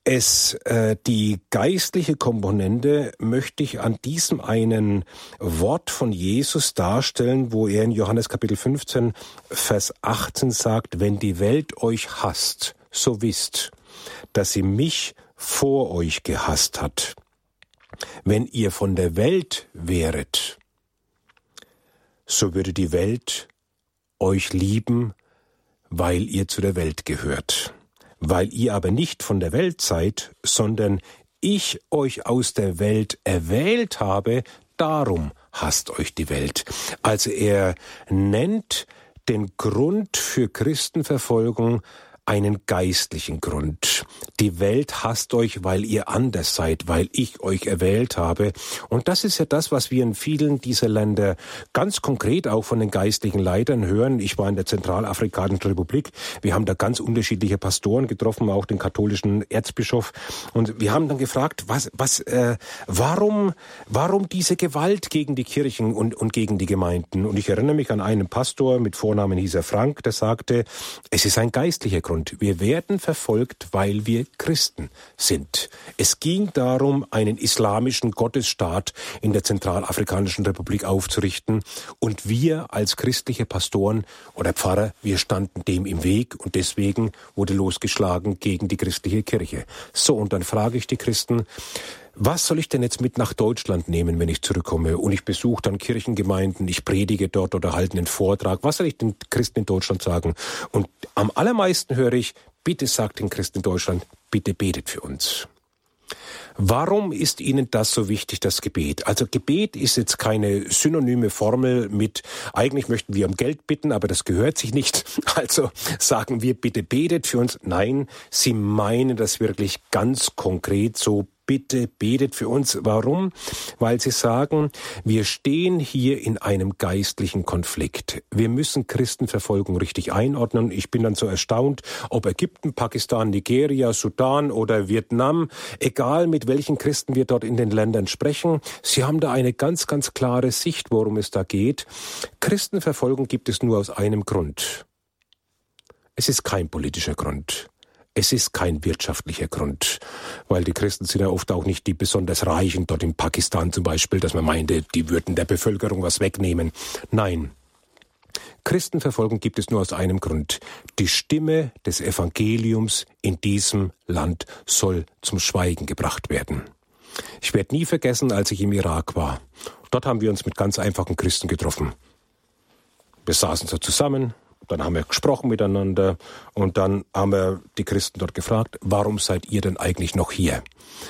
es, äh, die geistliche Komponente möchte ich an diesem einen Wort von Jesus darstellen, wo er in Johannes Kapitel 15, Vers 18 sagt, wenn die Welt euch hasst, so wisst, dass sie mich vor euch gehasst hat. Wenn ihr von der Welt wäret, so würde die Welt euch lieben, weil ihr zu der Welt gehört. Weil ihr aber nicht von der Welt seid, sondern ich euch aus der Welt erwählt habe, darum hasst euch die Welt. Also er nennt den Grund für Christenverfolgung einen geistlichen Grund. Die Welt hasst euch, weil ihr anders seid, weil ich euch erwählt habe. Und das ist ja das, was wir in vielen dieser Länder ganz konkret auch von den geistlichen Leitern hören. Ich war in der Zentralafrikanischen Republik. Wir haben da ganz unterschiedliche Pastoren getroffen, auch den katholischen Erzbischof. Und wir haben dann gefragt, was, was, äh, warum, warum diese Gewalt gegen die Kirchen und, und gegen die Gemeinden? Und ich erinnere mich an einen Pastor mit Vornamen hieß er Frank, der sagte, es ist ein geistlicher Grund. Und wir werden verfolgt, weil wir Christen sind. Es ging darum, einen islamischen Gottesstaat in der Zentralafrikanischen Republik aufzurichten. Und wir als christliche Pastoren oder Pfarrer, wir standen dem im Weg und deswegen wurde losgeschlagen gegen die christliche Kirche. So, und dann frage ich die Christen, was soll ich denn jetzt mit nach Deutschland nehmen, wenn ich zurückkomme und ich besuche dann Kirchengemeinden, ich predige dort oder halte einen Vortrag? Was soll ich den Christen in Deutschland sagen? Und am allermeisten höre ich, bitte sagt den Christen in Deutschland, bitte betet für uns. Warum ist Ihnen das so wichtig, das Gebet? Also Gebet ist jetzt keine synonyme Formel mit, eigentlich möchten wir um Geld bitten, aber das gehört sich nicht. Also sagen wir bitte betet für uns. Nein, Sie meinen das wirklich ganz konkret so bitte betet für uns. Warum? Weil sie sagen, wir stehen hier in einem geistlichen Konflikt. Wir müssen Christenverfolgung richtig einordnen. Ich bin dann so erstaunt, ob Ägypten, Pakistan, Nigeria, Sudan oder Vietnam, egal mit welchen Christen wir dort in den Ländern sprechen, sie haben da eine ganz, ganz klare Sicht, worum es da geht. Christenverfolgung gibt es nur aus einem Grund. Es ist kein politischer Grund. Es ist kein wirtschaftlicher Grund, weil die Christen sind ja oft auch nicht die besonders Reichen, dort in Pakistan zum Beispiel, dass man meinte, die würden der Bevölkerung was wegnehmen. Nein. Christenverfolgung gibt es nur aus einem Grund. Die Stimme des Evangeliums in diesem Land soll zum Schweigen gebracht werden. Ich werde nie vergessen, als ich im Irak war. Dort haben wir uns mit ganz einfachen Christen getroffen. Wir saßen so zusammen, dann haben wir gesprochen miteinander und dann haben wir die Christen dort gefragt, warum seid ihr denn eigentlich noch hier?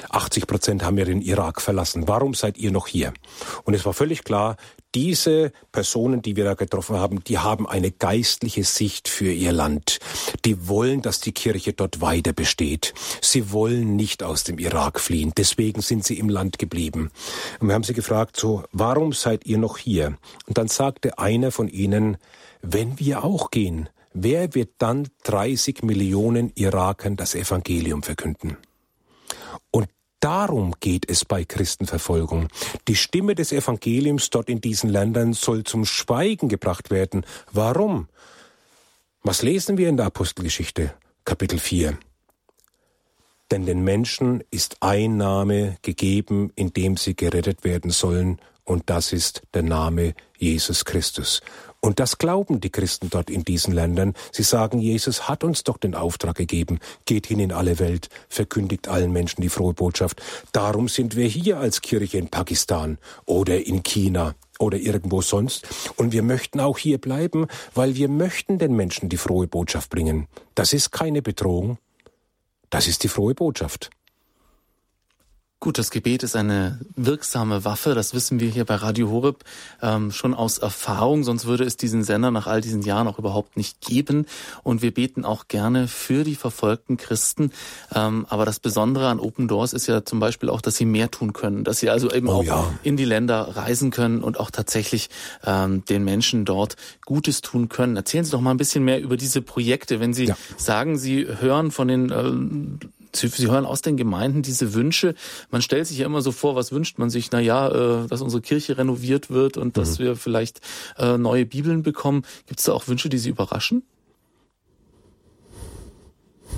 80 Prozent haben ja den Irak verlassen. Warum seid ihr noch hier? Und es war völlig klar, diese Personen, die wir da getroffen haben, die haben eine geistliche Sicht für ihr Land. Die wollen, dass die Kirche dort weiter besteht. Sie wollen nicht aus dem Irak fliehen. Deswegen sind sie im Land geblieben. Und wir haben sie gefragt, so, warum seid ihr noch hier? Und dann sagte einer von ihnen, wenn wir auch gehen, wer wird dann 30 Millionen Irakern das Evangelium verkünden? Und Darum geht es bei Christenverfolgung. Die Stimme des Evangeliums dort in diesen Ländern soll zum Schweigen gebracht werden. Warum? Was lesen wir in der Apostelgeschichte, Kapitel 4? Denn den Menschen ist ein Name gegeben, in dem sie gerettet werden sollen, und das ist der Name Jesus Christus. Und das glauben die Christen dort in diesen Ländern. Sie sagen, Jesus hat uns doch den Auftrag gegeben, geht hin in alle Welt, verkündigt allen Menschen die frohe Botschaft. Darum sind wir hier als Kirche in Pakistan oder in China oder irgendwo sonst. Und wir möchten auch hier bleiben, weil wir möchten den Menschen die frohe Botschaft bringen. Das ist keine Bedrohung. Das ist die frohe Botschaft. Gut, das Gebet ist eine wirksame Waffe, das wissen wir hier bei Radio Horeb ähm, schon aus Erfahrung, sonst würde es diesen Sender nach all diesen Jahren auch überhaupt nicht geben. Und wir beten auch gerne für die verfolgten Christen. Ähm, aber das Besondere an Open Doors ist ja zum Beispiel auch, dass sie mehr tun können, dass sie also eben oh, auch ja. in die Länder reisen können und auch tatsächlich ähm, den Menschen dort Gutes tun können. Erzählen Sie doch mal ein bisschen mehr über diese Projekte, wenn Sie ja. sagen, Sie hören von den äh, Sie, hören aus den Gemeinden diese Wünsche. Man stellt sich ja immer so vor, was wünscht man sich? Na ja, äh, dass unsere Kirche renoviert wird und mhm. dass wir vielleicht äh, neue Bibeln bekommen. Gibt es da auch Wünsche, die Sie überraschen?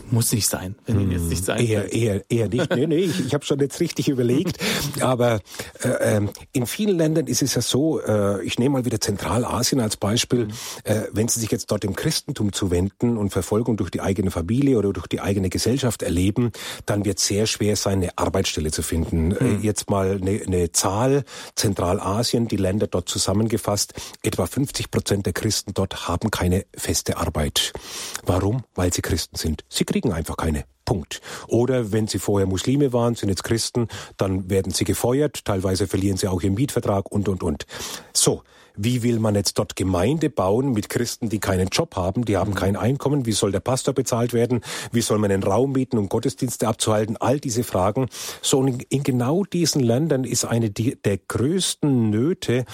Muss nicht sein, wenn hm, jetzt nicht sein Eher, eher, eher nicht. nee, nee, ich, ich habe schon jetzt richtig überlegt. Aber äh, ähm, in vielen Ländern ist es ja so, äh, ich nehme mal wieder Zentralasien als Beispiel, äh, wenn Sie sich jetzt dort dem Christentum zuwenden und Verfolgung durch die eigene Familie oder durch die eigene Gesellschaft erleben, dann wird sehr schwer sein, eine Arbeitsstelle zu finden. Mhm. jetzt mal eine, eine Zahl, Zentralasien, die Länder dort zusammengefasst, etwa 50 Prozent der Christen dort haben keine feste Arbeit. Warum? Weil sie Christen sind. Sie kriegen einfach keine. Punkt. Oder wenn sie vorher Muslime waren, sind jetzt Christen, dann werden sie gefeuert, teilweise verlieren sie auch ihren Mietvertrag und, und, und. So. Wie will man jetzt dort Gemeinde bauen mit Christen, die keinen Job haben, die haben kein Einkommen? Wie soll der Pastor bezahlt werden? Wie soll man einen Raum mieten, um Gottesdienste abzuhalten? All diese Fragen. So, und in genau diesen Ländern ist eine der größten Nöte,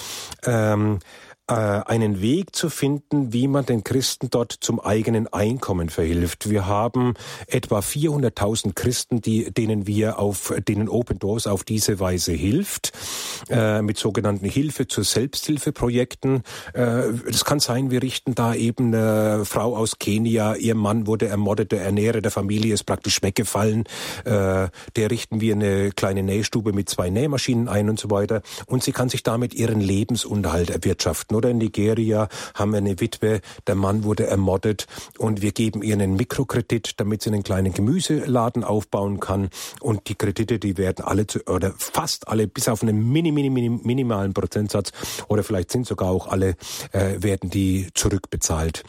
ähm, äh, einen Weg zu finden, wie man den Christen dort zum eigenen Einkommen verhilft. Wir haben etwa 400.000 Christen, die, denen wir auf, denen Open Doors auf diese Weise hilft, äh, mit sogenannten Hilfe zur Selbsthilfeprojekten. Äh, das kann sein, wir richten da eben eine Frau aus Kenia, ihr Mann wurde ermordet, der Ernährer der Familie ist praktisch weggefallen. Äh, der richten wir eine kleine Nähstube mit zwei Nähmaschinen ein und so weiter. Und sie kann sich damit ihren Lebensunterhalt erwirtschaften oder in Nigeria haben wir eine Witwe, der Mann wurde ermordet und wir geben ihr einen Mikrokredit, damit sie einen kleinen Gemüseladen aufbauen kann. Und die Kredite, die werden alle zu, oder fast alle bis auf einen mini, mini, mini, minimalen Prozentsatz oder vielleicht sind sogar auch alle, äh, werden die zurückbezahlt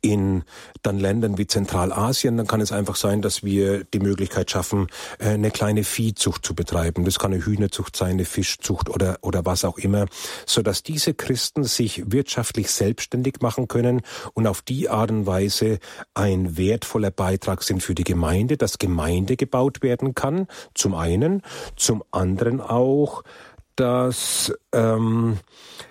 in dann Ländern wie Zentralasien, dann kann es einfach sein, dass wir die Möglichkeit schaffen, äh, eine kleine Viehzucht zu betreiben. Das kann eine Hühnerzucht sein, eine Fischzucht oder, oder was auch immer, so dass diese Christen sich wirtschaftlich selbstständig machen können und auf die Art und Weise ein wertvoller Beitrag sind für die Gemeinde, dass Gemeinde gebaut werden kann, zum einen, zum anderen auch, dass ähm, äh,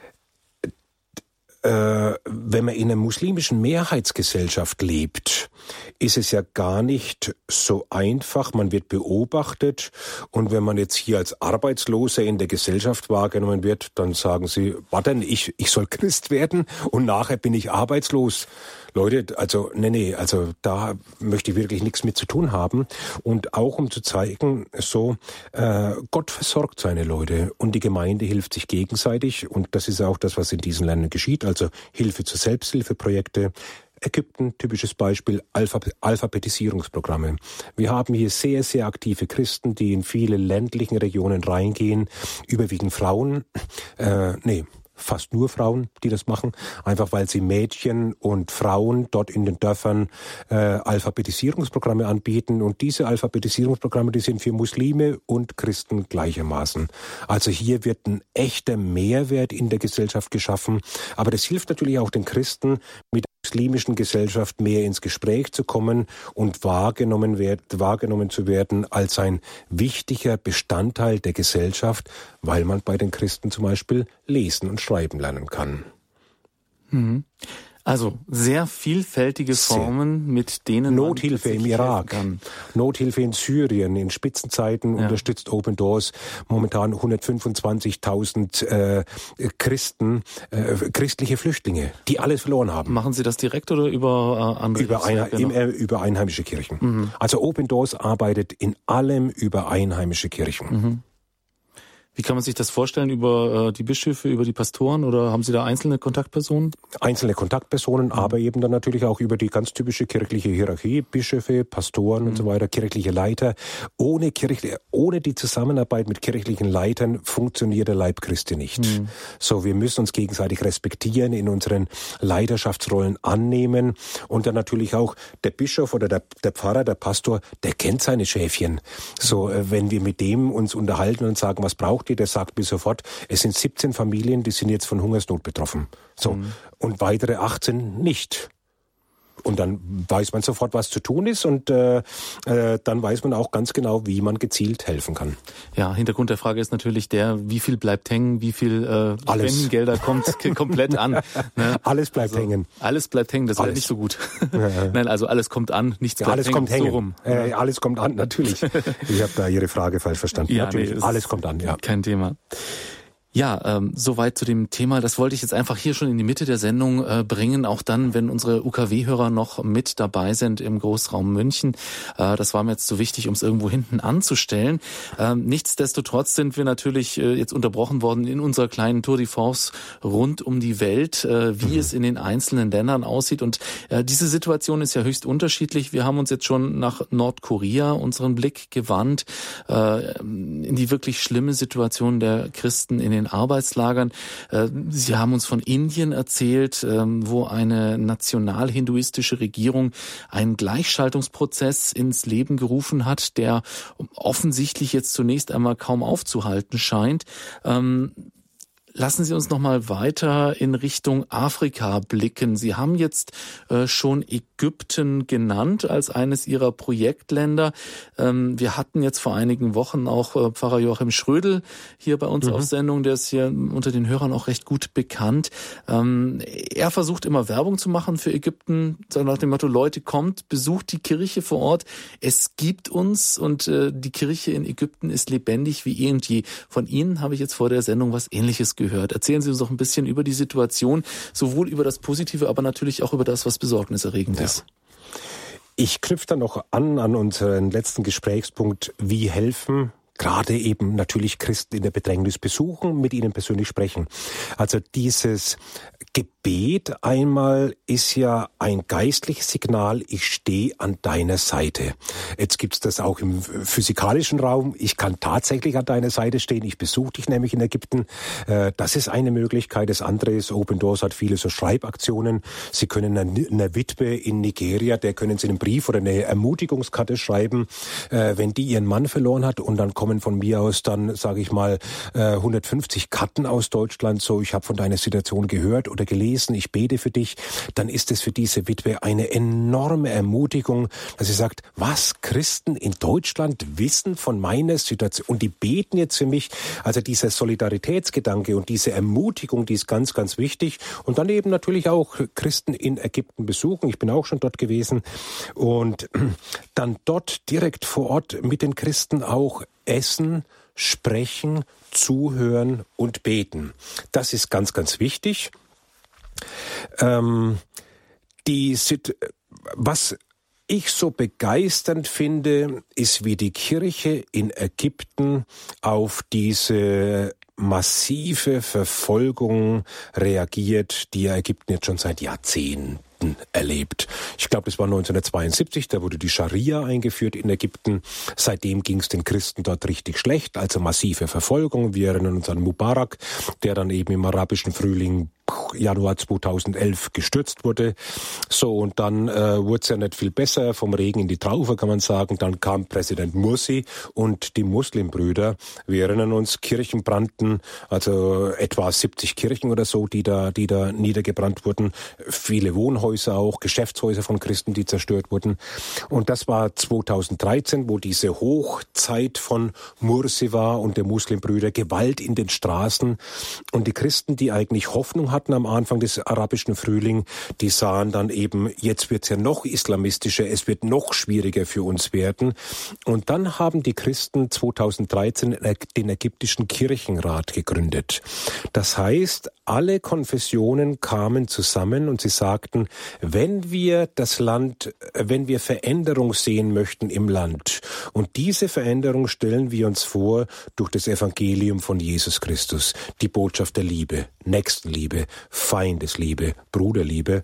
wenn man in einer muslimischen Mehrheitsgesellschaft lebt, ist es ja gar nicht so einfach. Man wird beobachtet und wenn man jetzt hier als Arbeitsloser in der Gesellschaft wahrgenommen wird, dann sagen sie, warte, ich, ich soll Christ werden und nachher bin ich arbeitslos. Leute, also nee, nee, also da möchte ich wirklich nichts mit zu tun haben. Und auch um zu zeigen, so äh, Gott versorgt seine Leute und die Gemeinde hilft sich gegenseitig. Und das ist auch das, was in diesen Ländern geschieht. Also Hilfe zu Selbsthilfeprojekte, Ägypten, typisches Beispiel, Alphab Alphabetisierungsprogramme. Wir haben hier sehr, sehr aktive Christen, die in viele ländlichen Regionen reingehen, überwiegend Frauen, äh, nee, fast nur Frauen, die das machen, einfach weil sie Mädchen und Frauen dort in den Dörfern äh, Alphabetisierungsprogramme anbieten. Und diese Alphabetisierungsprogramme, die sind für Muslime und Christen gleichermaßen. Also hier wird ein echter Mehrwert in der Gesellschaft geschaffen. Aber das hilft natürlich auch den Christen, mit muslimischen Gesellschaft mehr ins Gespräch zu kommen und wahrgenommen, werd, wahrgenommen zu werden als ein wichtiger Bestandteil der Gesellschaft, weil man bei den Christen zum Beispiel lesen und schreiben lernen kann. Mhm. Also sehr vielfältige Formen, mit denen Nothilfe im Irak, Nothilfe in Syrien. In Spitzenzeiten ja. unterstützt Open Doors momentan 125.000 äh, Christen, äh, christliche Flüchtlinge, die alles verloren haben. Machen Sie das direkt oder über äh, andere? Über, ein, im, äh, über einheimische Kirchen. Mhm. Also Open Doors arbeitet in allem über einheimische Kirchen. Mhm. Wie kann man sich das vorstellen über äh, die Bischöfe, über die Pastoren oder haben Sie da einzelne Kontaktpersonen? Einzelne Kontaktpersonen, mhm. aber eben dann natürlich auch über die ganz typische kirchliche Hierarchie, Bischöfe, Pastoren mhm. und so weiter, kirchliche Leiter. Ohne, Kirche, ohne die Zusammenarbeit mit kirchlichen Leitern funktioniert der Leib Christi nicht. Mhm. So, wir müssen uns gegenseitig respektieren, in unseren Leiterschaftsrollen annehmen und dann natürlich auch der Bischof oder der, der Pfarrer, der Pastor, der kennt seine Schäfchen. So, äh, wenn wir mit dem uns unterhalten und sagen, was braucht Bukti, der sagt mir sofort, es sind 17 Familien, die sind jetzt von Hungersnot betroffen. So. Mhm. Und weitere 18 nicht. Und dann weiß man sofort, was zu tun ist und äh, äh, dann weiß man auch ganz genau, wie man gezielt helfen kann. Ja, Hintergrund der Frage ist natürlich der, wie viel bleibt hängen, wie viel äh, Spendengelder kommt komplett an. Ne? Alles bleibt also, hängen. Alles bleibt hängen, das wäre nicht so gut. Nein, also alles kommt an, nichts bleibt alles hängen. Kommt hängen. So rum. Äh, alles kommt an, natürlich. ich habe da Ihre Frage falsch verstanden. Ja, natürlich, nee, alles kommt an, ja. Kein Thema. Ja, ähm, soweit zu dem Thema. Das wollte ich jetzt einfach hier schon in die Mitte der Sendung äh, bringen, auch dann, wenn unsere UKW-Hörer noch mit dabei sind im Großraum München. Äh, das war mir jetzt so wichtig, um es irgendwo hinten anzustellen. Ähm, nichtsdestotrotz sind wir natürlich äh, jetzt unterbrochen worden in unserer kleinen Tour de France rund um die Welt, äh, wie mhm. es in den einzelnen Ländern aussieht. Und äh, diese Situation ist ja höchst unterschiedlich. Wir haben uns jetzt schon nach Nordkorea unseren Blick gewandt, äh, in die wirklich schlimme Situation der Christen in den Arbeitslagern. Äh, Sie haben uns von Indien erzählt, ähm, wo eine national-hinduistische Regierung einen Gleichschaltungsprozess ins Leben gerufen hat, der offensichtlich jetzt zunächst einmal kaum aufzuhalten scheint. Lassen Sie uns noch mal weiter in Richtung Afrika blicken. Sie haben jetzt äh, schon Ägypten genannt als eines Ihrer Projektländer. Ähm, wir hatten jetzt vor einigen Wochen auch äh, Pfarrer Joachim Schrödel hier bei uns mhm. auf Sendung, der ist hier unter den Hörern auch recht gut bekannt. Ähm, er versucht immer Werbung zu machen für Ägypten, nach dem Motto, Leute, kommt, besucht die Kirche vor Ort. Es gibt uns und äh, die Kirche in Ägypten ist lebendig wie eh und je. Von Ihnen habe ich jetzt vor der Sendung was Ähnliches gehört gehört. Erzählen Sie uns doch ein bisschen über die Situation, sowohl über das Positive, aber natürlich auch über das, was besorgniserregend ja. ist. Ich knüpfe dann noch an an unseren letzten Gesprächspunkt, wie helfen gerade eben natürlich Christen in der Bedrängnis besuchen, mit ihnen persönlich sprechen. Also dieses Gebet einmal ist ja ein geistliches Signal, ich stehe an deiner Seite. Jetzt gibt's das auch im physikalischen Raum. Ich kann tatsächlich an deiner Seite stehen. Ich besuche dich nämlich in Ägypten. Äh, das ist eine Möglichkeit. Das andere ist, Open Doors hat viele so Schreibaktionen. Sie können einer Witwe in Nigeria, der können Sie einen Brief oder eine Ermutigungskarte schreiben, äh, wenn die ihren Mann verloren hat. Und dann kommen von mir aus dann, sage ich mal, 150 äh, Karten aus Deutschland. So, ich habe von deiner Situation gehört oder gelesen, ich bete für dich, dann ist es für diese Witwe eine enorme Ermutigung, dass sie sagt, was Christen in Deutschland wissen von meiner Situation und die beten jetzt für mich. Also dieser Solidaritätsgedanke und diese Ermutigung, die ist ganz, ganz wichtig. Und dann eben natürlich auch Christen in Ägypten besuchen. Ich bin auch schon dort gewesen und dann dort direkt vor Ort mit den Christen auch essen, sprechen, zuhören und beten. Das ist ganz, ganz wichtig. Ähm, die, was ich so begeisternd finde, ist, wie die Kirche in Ägypten auf diese massive Verfolgung reagiert, die Ägypten jetzt schon seit Jahrzehnten erlebt. Ich glaube, das war 1972, da wurde die Scharia eingeführt in Ägypten. Seitdem ging es den Christen dort richtig schlecht, also massive Verfolgung. Wir erinnern uns an Mubarak, der dann eben im arabischen Frühling Januar 2011 gestürzt wurde. So, und dann äh, wurde es ja nicht viel besser, vom Regen in die Traufe kann man sagen. Dann kam Präsident Mursi und die Muslimbrüder. Wir erinnern uns, Kirchen brannten, also etwa 70 Kirchen oder so, die da, die da niedergebrannt wurden. Viele Wohnhäuser auch, Geschäftshäuser von Christen, die zerstört wurden. Und das war 2013, wo diese Hochzeit von Mursi war und der Muslimbrüder, Gewalt in den Straßen und die Christen, die eigentlich Hoffnung hatten, hatten am Anfang des arabischen Frühling, die sahen dann eben, jetzt wird's ja noch islamistischer, es wird noch schwieriger für uns werden. Und dann haben die Christen 2013 den ägyptischen Kirchenrat gegründet. Das heißt, alle Konfessionen kamen zusammen und sie sagten, wenn wir das Land, wenn wir Veränderung sehen möchten im Land, und diese Veränderung stellen wir uns vor durch das Evangelium von Jesus Christus, die Botschaft der Liebe, Nächstenliebe, Feindesliebe, Bruderliebe.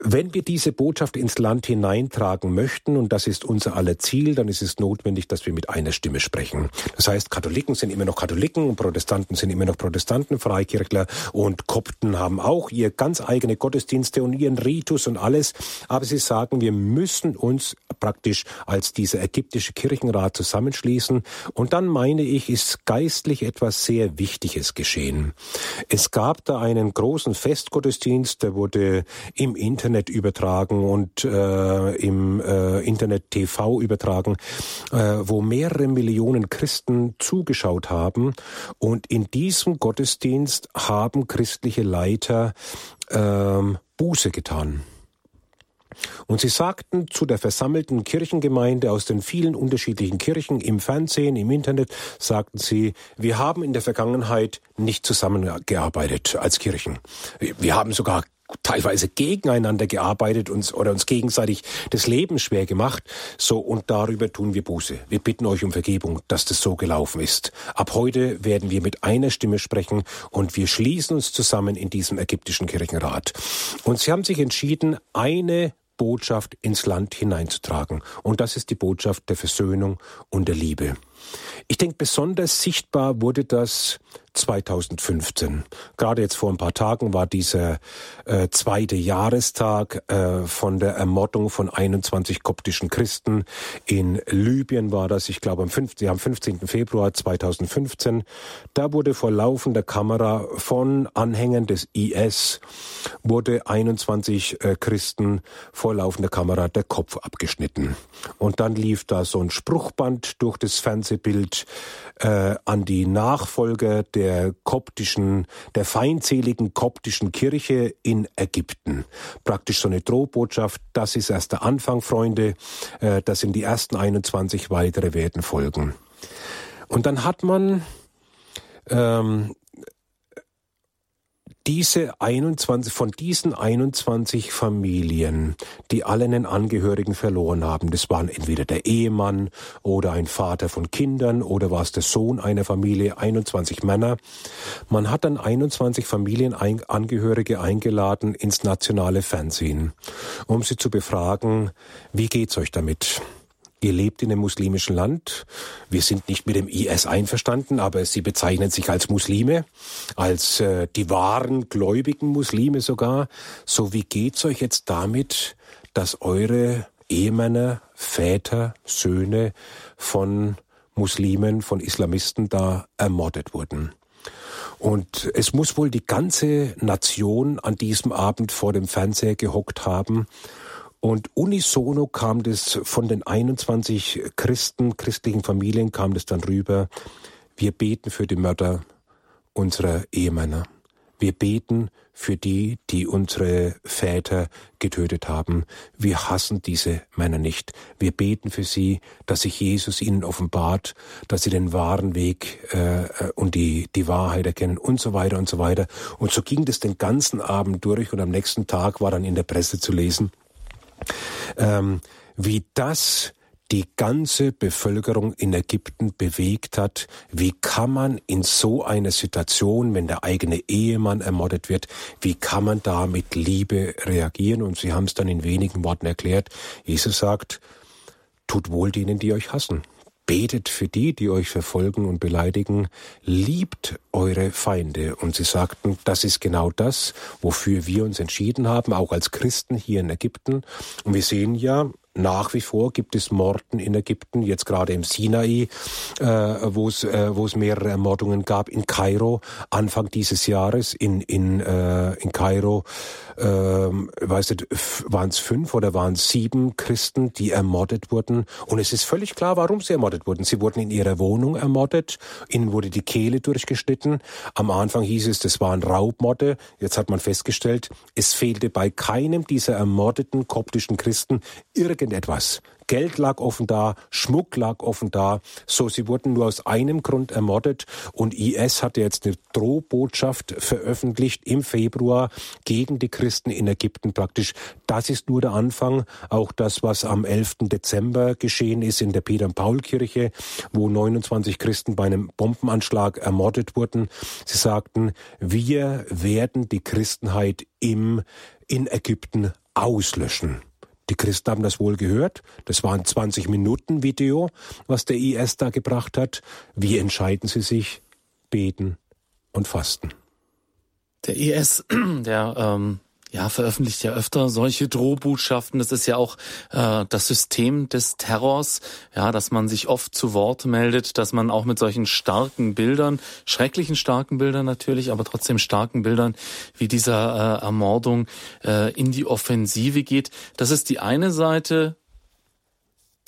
Wenn wir diese Botschaft ins Land hineintragen möchten, und das ist unser aller Ziel, dann ist es notwendig, dass wir mit einer Stimme sprechen. Das heißt, Katholiken sind immer noch Katholiken Protestanten sind immer noch Protestanten, Freikirchler und Kopten haben auch ihr ganz eigene Gottesdienste und ihren Ritus und alles. Aber sie sagen, wir müssen uns praktisch als dieser ägyptische Kirchenrat zusammenschließen. Und dann meine ich, ist geistlich etwas sehr Wichtiges geschehen. Es gab da einen großen Festgottesdienst, der wurde im Internet Internet übertragen und äh, im äh, Internet TV übertragen, äh, wo mehrere Millionen Christen zugeschaut haben. Und in diesem Gottesdienst haben christliche Leiter ähm, Buße getan. Und sie sagten zu der versammelten Kirchengemeinde aus den vielen unterschiedlichen Kirchen im Fernsehen, im Internet, sagten sie, wir haben in der Vergangenheit nicht zusammengearbeitet als Kirchen. Wir haben sogar teilweise gegeneinander gearbeitet uns oder uns gegenseitig das Leben schwer gemacht. So und darüber tun wir Buße. Wir bitten euch um Vergebung, dass das so gelaufen ist. Ab heute werden wir mit einer Stimme sprechen und wir schließen uns zusammen in diesem ägyptischen Kirchenrat. Und sie haben sich entschieden, eine Botschaft ins Land hineinzutragen. Und das ist die Botschaft der Versöhnung und der Liebe. Ich denke, besonders sichtbar wurde das 2015. Gerade jetzt vor ein paar Tagen war dieser äh, zweite Jahrestag äh, von der Ermordung von 21 koptischen Christen. In Libyen war das, ich glaube, am, 15, am 15. Februar 2015. Da wurde vor laufender Kamera von Anhängern des IS wurde 21 äh, Christen vor laufender Kamera der Kopf abgeschnitten. Und dann lief da so ein Spruchband durch das Fernsehbild äh, an die Nachfolger der koptischen, der feindseligen koptischen Kirche in Ägypten. Praktisch so eine Drohbotschaft, das ist erst der Anfang, Freunde, äh, das sind die ersten 21 weitere werden folgen. Und dann hat man ähm, diese 21, von diesen 21 Familien, die alle einen Angehörigen verloren haben, das waren entweder der Ehemann oder ein Vater von Kindern oder war es der Sohn einer Familie, 21 Männer. Man hat dann 21 Familienangehörige eingeladen ins nationale Fernsehen, um sie zu befragen, wie geht's euch damit? Ihr lebt in einem muslimischen Land. Wir sind nicht mit dem IS einverstanden, aber sie bezeichnen sich als Muslime, als äh, die wahren gläubigen Muslime sogar. So wie geht's euch jetzt damit, dass eure Ehemänner, Väter, Söhne von Muslimen, von Islamisten da ermordet wurden? Und es muss wohl die ganze Nation an diesem Abend vor dem Fernseher gehockt haben und unisono kam das von den 21 Christen, christlichen Familien kam das dann rüber. Wir beten für die Mörder unserer Ehemänner. Wir beten für die, die unsere Väter getötet haben. Wir hassen diese Männer nicht. Wir beten für sie, dass sich Jesus ihnen offenbart, dass sie den wahren Weg äh, und die, die Wahrheit erkennen und so weiter und so weiter. Und so ging das den ganzen Abend durch und am nächsten Tag war dann in der Presse zu lesen, ähm, wie das die ganze Bevölkerung in Ägypten bewegt hat. Wie kann man in so einer Situation, wenn der eigene Ehemann ermordet wird, wie kann man da mit Liebe reagieren? Und sie haben es dann in wenigen Worten erklärt. Jesus sagt, tut wohl denen, die euch hassen. Betet für die, die euch verfolgen und beleidigen. Liebt eure Feinde. Und sie sagten, das ist genau das, wofür wir uns entschieden haben, auch als Christen hier in Ägypten. Und wir sehen ja, nach wie vor gibt es Morden in Ägypten, jetzt gerade im Sinai, äh, wo es äh, wo es mehrere Ermordungen gab, in Kairo Anfang dieses Jahres, in in äh, in Kairo, äh, weiß nicht, waren es fünf oder waren es sieben Christen, die ermordet wurden. Und es ist völlig klar, warum sie ermordet wurden. Sie wurden in ihrer Wohnung ermordet, ihnen wurde die Kehle durchgeschnitten. Am Anfang hieß es, das waren Raubmorde. Jetzt hat man festgestellt, es fehlte bei keinem dieser ermordeten koptischen Christen irgendein irgendetwas. Geld lag offen da, Schmuck lag offen da. So, sie wurden nur aus einem Grund ermordet und IS hatte jetzt eine Drohbotschaft veröffentlicht im Februar gegen die Christen in Ägypten praktisch. Das ist nur der Anfang. Auch das, was am 11. Dezember geschehen ist in der Peter-Paul-Kirche, wo 29 Christen bei einem Bombenanschlag ermordet wurden. Sie sagten, wir werden die Christenheit im, in Ägypten auslöschen. Die Christen haben das wohl gehört. Das war ein 20 Minuten Video, was der IS da gebracht hat. Wie entscheiden sie sich? Beten und fasten. Der IS, der ähm, ja, veröffentlicht ja öfter solche Drohbotschaften. Das ist ja auch äh, das System des Terrors, ja, dass man sich oft zu Wort meldet, dass man auch mit solchen starken Bildern, schrecklichen starken Bildern natürlich, aber trotzdem starken Bildern wie dieser äh, Ermordung äh, in die Offensive geht. Das ist die eine Seite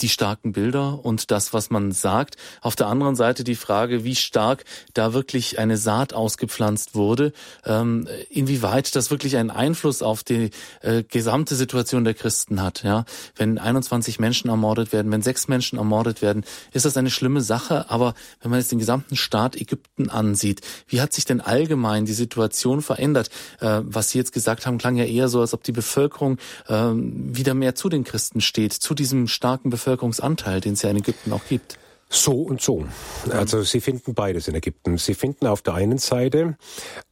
die starken Bilder und das, was man sagt. Auf der anderen Seite die Frage, wie stark da wirklich eine Saat ausgepflanzt wurde, ähm, inwieweit das wirklich einen Einfluss auf die äh, gesamte Situation der Christen hat. Ja, wenn 21 Menschen ermordet werden, wenn sechs Menschen ermordet werden, ist das eine schlimme Sache. Aber wenn man jetzt den gesamten Staat Ägypten ansieht, wie hat sich denn allgemein die Situation verändert? Äh, was Sie jetzt gesagt haben, klang ja eher so, als ob die Bevölkerung äh, wieder mehr zu den Christen steht, zu diesem starken Bevölkerungsanteil, den es ja in Ägypten auch gibt. So und so. Also Sie finden beides in Ägypten. Sie finden auf der einen Seite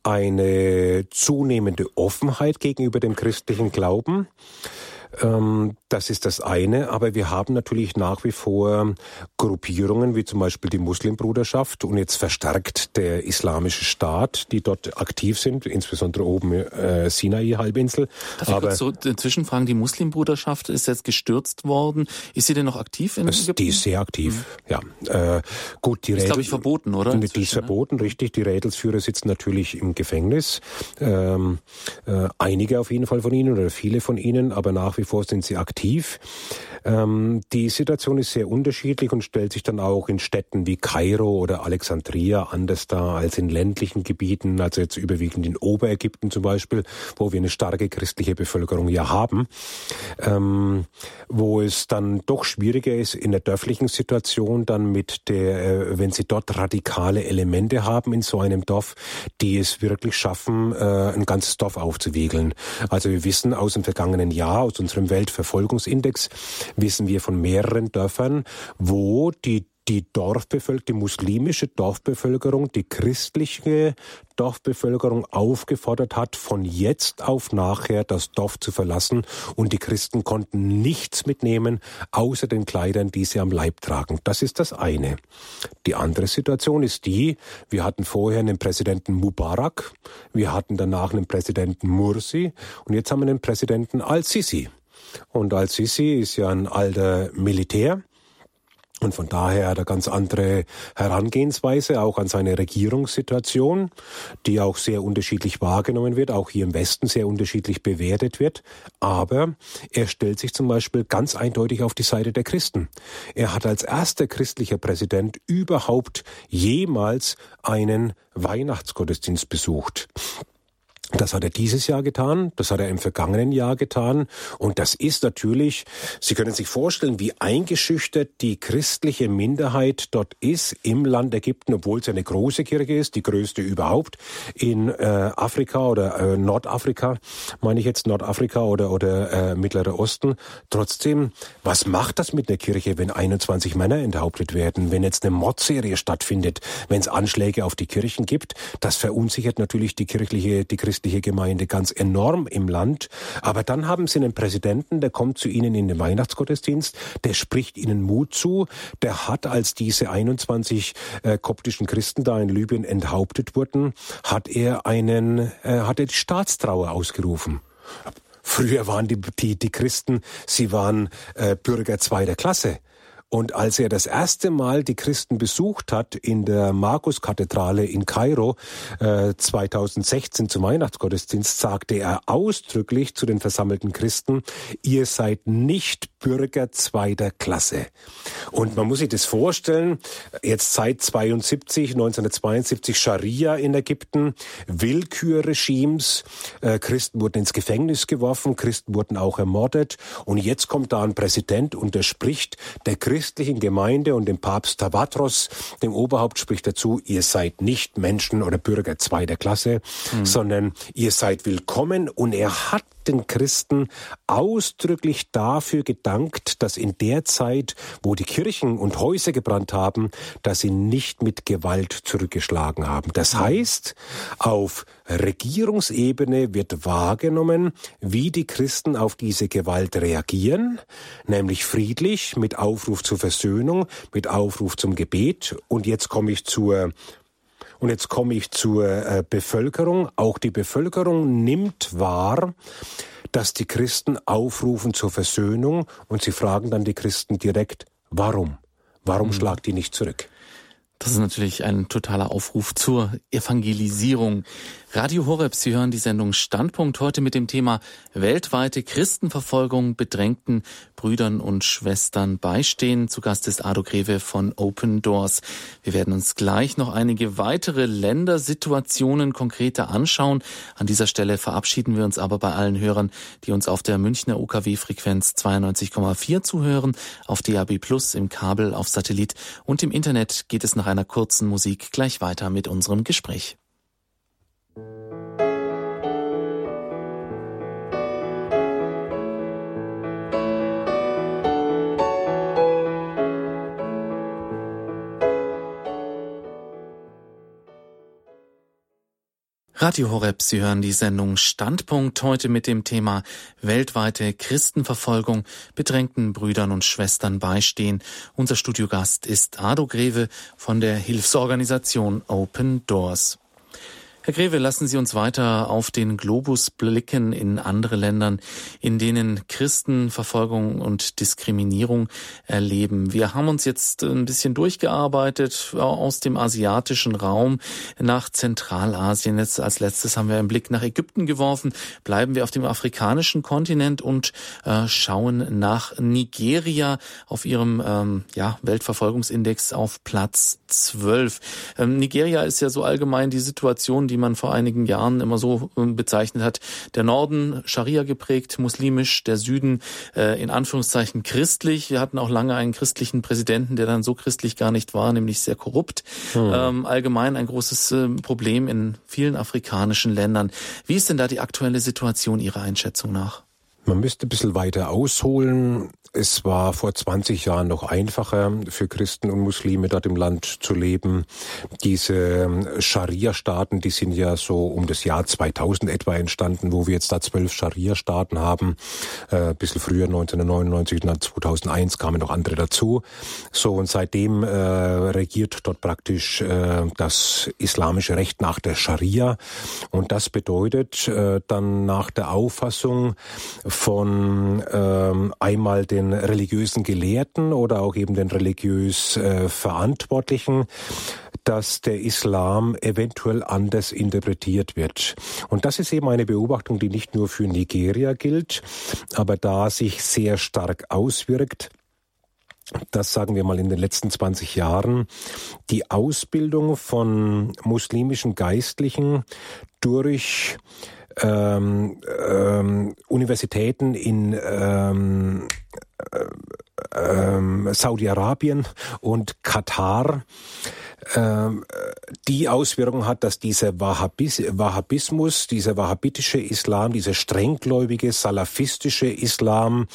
eine zunehmende Offenheit gegenüber dem christlichen Glauben. Ähm, das ist das eine, aber wir haben natürlich nach wie vor Gruppierungen wie zum Beispiel die Muslimbruderschaft und jetzt verstärkt der Islamische Staat, die dort aktiv sind, insbesondere oben äh, Sinai-Halbinsel. Darf aber ich kurz so zwischenfragen, die Muslimbruderschaft ist jetzt gestürzt worden. Ist sie denn noch aktiv in Ägypten? Die ist sehr aktiv, mhm. ja. Äh, gut, die ist, glaube ich, verboten, oder? Die ist ne? verboten, ne? richtig. Die Rädelsführer sitzen natürlich im Gefängnis. Ähm, äh, einige auf jeden Fall von ihnen oder viele von ihnen, aber nach wie vor sind sie aktiv. Ähm, die Situation ist sehr unterschiedlich und stellt sich dann auch in Städten wie Kairo oder Alexandria anders dar als in ländlichen Gebieten, also jetzt überwiegend in Oberägypten zum Beispiel, wo wir eine starke christliche Bevölkerung ja haben, ähm, wo es dann doch schwieriger ist in der dörflichen Situation dann mit der, äh, wenn sie dort radikale Elemente haben in so einem Dorf, die es wirklich schaffen, äh, ein ganzes Dorf aufzuwiegeln. Also wir wissen aus dem vergangenen Jahr, aus unserem Weltverfolgungsindex, wissen wir von mehreren Dörfern, wo die die Dorfbevölkerung, die muslimische Dorfbevölkerung, die christliche Dorfbevölkerung aufgefordert hat, von jetzt auf nachher das Dorf zu verlassen und die Christen konnten nichts mitnehmen, außer den Kleidern, die sie am Leib tragen. Das ist das eine. Die andere Situation ist die, wir hatten vorher einen Präsidenten Mubarak, wir hatten danach einen Präsidenten Mursi und jetzt haben wir einen Präsidenten Al-Sisi. Und Al-Sisi ist ja ein alter Militär. Und von daher hat er ganz andere Herangehensweise auch an seine Regierungssituation, die auch sehr unterschiedlich wahrgenommen wird, auch hier im Westen sehr unterschiedlich bewertet wird. Aber er stellt sich zum Beispiel ganz eindeutig auf die Seite der Christen. Er hat als erster christlicher Präsident überhaupt jemals einen Weihnachtsgottesdienst besucht. Das hat er dieses Jahr getan, das hat er im vergangenen Jahr getan. Und das ist natürlich, Sie können sich vorstellen, wie eingeschüchtert die christliche Minderheit dort ist im Land Ägypten, obwohl es eine große Kirche ist, die größte überhaupt in äh, Afrika oder äh, Nordafrika, meine ich jetzt Nordafrika oder, oder äh, Mittlerer Osten. Trotzdem, was macht das mit der Kirche, wenn 21 Männer enthauptet werden, wenn jetzt eine Mordserie stattfindet, wenn es Anschläge auf die Kirchen gibt? Das verunsichert natürlich die kirchliche, die christliche christliche Gemeinde ganz enorm im Land. Aber dann haben sie einen Präsidenten, der kommt zu ihnen in den Weihnachtsgottesdienst, der spricht ihnen Mut zu, der hat, als diese 21 äh, koptischen Christen da in Libyen enthauptet wurden, hat er einen, äh, hat er die Staatstrauer ausgerufen. Früher waren die, die, die Christen, sie waren äh, Bürger zweiter Klasse. Und als er das erste Mal die Christen besucht hat in der Markuskathedrale in Kairo äh, 2016 zum Weihnachtsgottesdienst, sagte er ausdrücklich zu den versammelten Christen, ihr seid nicht Bürger zweiter Klasse. Und man muss sich das vorstellen, jetzt seit 72, 1972 Scharia in Ägypten, Willkürregimes, äh, Christen wurden ins Gefängnis geworfen, Christen wurden auch ermordet und jetzt kommt da ein Präsident und der spricht der Christen christlichen Gemeinde und dem Papst Tabatros, dem Oberhaupt, spricht dazu, ihr seid nicht Menschen oder Bürger zweiter Klasse, mhm. sondern ihr seid willkommen und er hat den Christen ausdrücklich dafür gedankt, dass in der Zeit, wo die Kirchen und Häuser gebrannt haben, dass sie nicht mit Gewalt zurückgeschlagen haben. Das heißt, auf Regierungsebene wird wahrgenommen, wie die Christen auf diese Gewalt reagieren, nämlich friedlich mit Aufruf zur Versöhnung, mit Aufruf zum Gebet. Und jetzt komme ich zur und jetzt komme ich zur äh, Bevölkerung. Auch die Bevölkerung nimmt wahr, dass die Christen aufrufen zur Versöhnung und sie fragen dann die Christen direkt, warum? Warum mhm. schlagt die nicht zurück? Das ist natürlich ein totaler Aufruf zur Evangelisierung. Radio Horeb, Sie hören die Sendung Standpunkt heute mit dem Thema weltweite Christenverfolgung bedrängten Brüdern und Schwestern beistehen. Zu Gast ist Ado Greve von Open Doors. Wir werden uns gleich noch einige weitere Ländersituationen konkreter anschauen. An dieser Stelle verabschieden wir uns aber bei allen Hörern, die uns auf der Münchner UKW-Frequenz 92,4 zuhören, auf DAB Plus, im Kabel, auf Satellit und im Internet geht es nach einer kurzen Musik gleich weiter mit unserem Gespräch. Radio Horeb, Sie hören die Sendung Standpunkt heute mit dem Thema weltweite Christenverfolgung, bedrängten Brüdern und Schwestern beistehen. Unser Studiogast ist Ado Greve von der Hilfsorganisation Open Doors. Herr Greve, lassen Sie uns weiter auf den Globus blicken in andere Ländern, in denen Christen Verfolgung und Diskriminierung erleben. Wir haben uns jetzt ein bisschen durchgearbeitet aus dem asiatischen Raum nach Zentralasien. Jetzt als letztes haben wir einen Blick nach Ägypten geworfen. Bleiben wir auf dem afrikanischen Kontinent und äh, schauen nach Nigeria auf ihrem ähm, ja, Weltverfolgungsindex auf Platz 12. Ähm, Nigeria ist ja so allgemein die Situation, die man vor einigen Jahren immer so äh, bezeichnet hat. Der Norden Scharia geprägt, muslimisch, der Süden äh, in Anführungszeichen christlich. Wir hatten auch lange einen christlichen Präsidenten, der dann so christlich gar nicht war, nämlich sehr korrupt. Hm. Ähm, allgemein ein großes Problem in vielen afrikanischen Ländern. Wie ist denn da die aktuelle Situation Ihrer Einschätzung nach? Man müsste ein bisschen weiter ausholen. Es war vor 20 Jahren noch einfacher für Christen und Muslime dort im Land zu leben. Diese ähm, Scharia-Staaten, die sind ja so um das Jahr 2000 etwa entstanden, wo wir jetzt da zwölf Scharia-Staaten haben. Äh, bisschen früher, 1999, dann 2001 kamen noch andere dazu. So, und seitdem äh, regiert dort praktisch äh, das islamische Recht nach der Scharia. Und das bedeutet äh, dann nach der Auffassung von ähm, einmal den den religiösen Gelehrten oder auch eben den religiös äh, Verantwortlichen, dass der Islam eventuell anders interpretiert wird. Und das ist eben eine Beobachtung, die nicht nur für Nigeria gilt, aber da sich sehr stark auswirkt dass, sagen wir mal, in den letzten 20 Jahren die Ausbildung von muslimischen Geistlichen durch ähm, ähm, Universitäten in ähm, Saudi-Arabien und Katar. ähm, die Auswirkung hat, dass dieser Wahhabis Wahhabismus, dieser wahhabitische Islam, dieser strenggläubige salafistische Islam,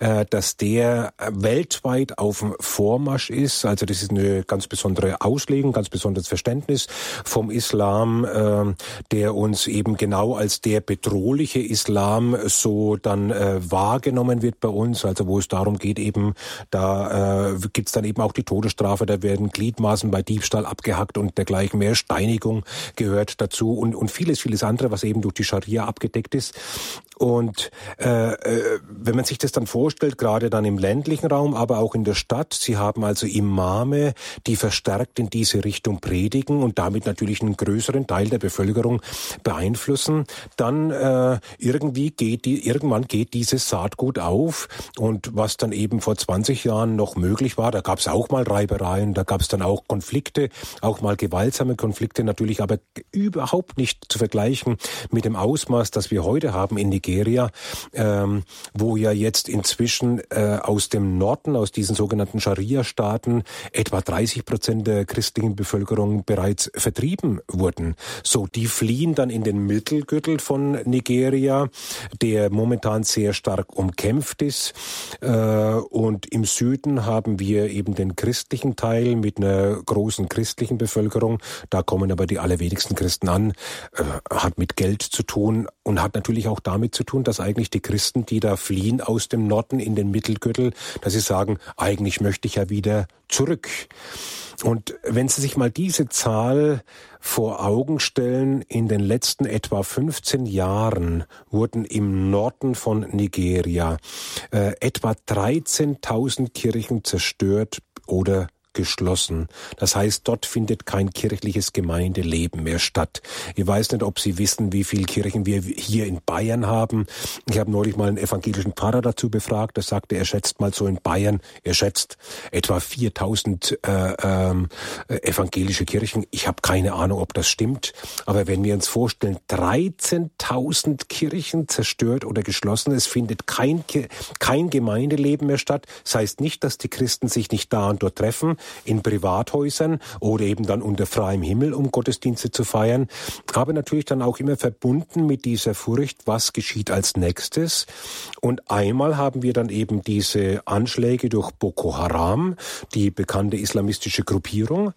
äh, dass der weltweit auf dem Vormarsch ist. Also das ist eine ganz besondere Auslegung, ganz besonderes Verständnis vom Islam, äh, der uns eben genau als der bedrohliche Islam so dann äh, wahrgenommen wird bei uns. Also wo es darum geht eben, da äh, gibt's dann eben auch die Todesstrafe, da werden Gliedmaßen bei Diebstahl Diebstahl abgehackt und dergleichen mehr. Steinigung gehört dazu und, und vieles, vieles andere, was eben durch die Scharia abgedeckt ist. Und äh, äh, wenn man sich das dann vorstellt, gerade dann im ländlichen Raum, aber auch in der Stadt, sie haben also Imame, die verstärkt in diese Richtung predigen und damit natürlich einen größeren Teil der Bevölkerung beeinflussen, dann äh, irgendwie geht die, irgendwann geht dieses Saatgut auf. Und was dann eben vor 20 Jahren noch möglich war, da gab es auch mal Reibereien, da gab es dann auch Konflikte, auch mal gewaltsame Konflikte, natürlich aber überhaupt nicht zu vergleichen mit dem Ausmaß, das wir heute haben in Nigeria Nigeria, ähm, wo ja jetzt inzwischen äh, aus dem Norden, aus diesen sogenannten Scharia-Staaten, etwa 30 Prozent der christlichen Bevölkerung bereits vertrieben wurden. So, die fliehen dann in den Mittelgürtel von Nigeria, der momentan sehr stark umkämpft ist. Äh, und im Süden haben wir eben den christlichen Teil mit einer großen christlichen Bevölkerung. Da kommen aber die allerwenigsten Christen an, äh, hat mit Geld zu tun und hat natürlich auch damit zu zu tun, dass eigentlich die Christen, die da fliehen aus dem Norden in den Mittelgürtel, dass sie sagen, eigentlich möchte ich ja wieder zurück. Und wenn Sie sich mal diese Zahl vor Augen stellen, in den letzten etwa 15 Jahren wurden im Norden von Nigeria äh, etwa 13.000 Kirchen zerstört oder geschlossen. Das heißt, dort findet kein kirchliches Gemeindeleben mehr statt. Ich weiß nicht, ob Sie wissen, wie viele Kirchen wir hier in Bayern haben. Ich habe neulich mal einen evangelischen Pfarrer dazu befragt. Der sagte, er schätzt mal so in Bayern, er schätzt etwa 4000 äh, ähm, evangelische Kirchen. Ich habe keine Ahnung, ob das stimmt. Aber wenn wir uns vorstellen, 13.000 Kirchen zerstört oder geschlossen, es findet kein, kein Gemeindeleben mehr statt. Das heißt nicht, dass die Christen sich nicht da und dort treffen, in Privathäusern oder eben dann unter freiem Himmel, um Gottesdienste zu feiern. Aber natürlich dann auch immer verbunden mit dieser Furcht, was geschieht als nächstes. Und einmal haben wir dann eben diese Anschläge durch Boko Haram, die bekannte islamistische Gruppierung.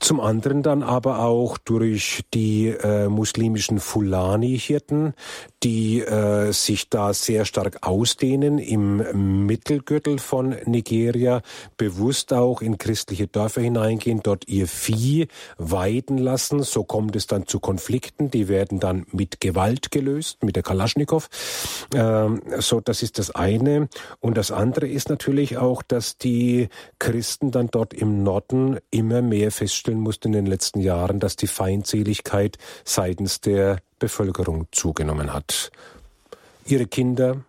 Zum anderen dann aber auch durch die äh, muslimischen Fulani-Hirten, die äh, sich da sehr stark ausdehnen im Mittelgürtel von Nigeria, bewusst auch in christliche Dörfer hineingehen, dort ihr Vieh weiden lassen. So kommt es dann zu Konflikten, die werden dann mit Gewalt gelöst, mit der Kalaschnikow. Ähm, so, das ist das eine. Und das andere ist natürlich auch, dass die Christen dann dort im Norden immer mehr feststellen, feststellen musste in den letzten Jahren, dass die Feindseligkeit seitens der Bevölkerung zugenommen hat. Ihre Kinder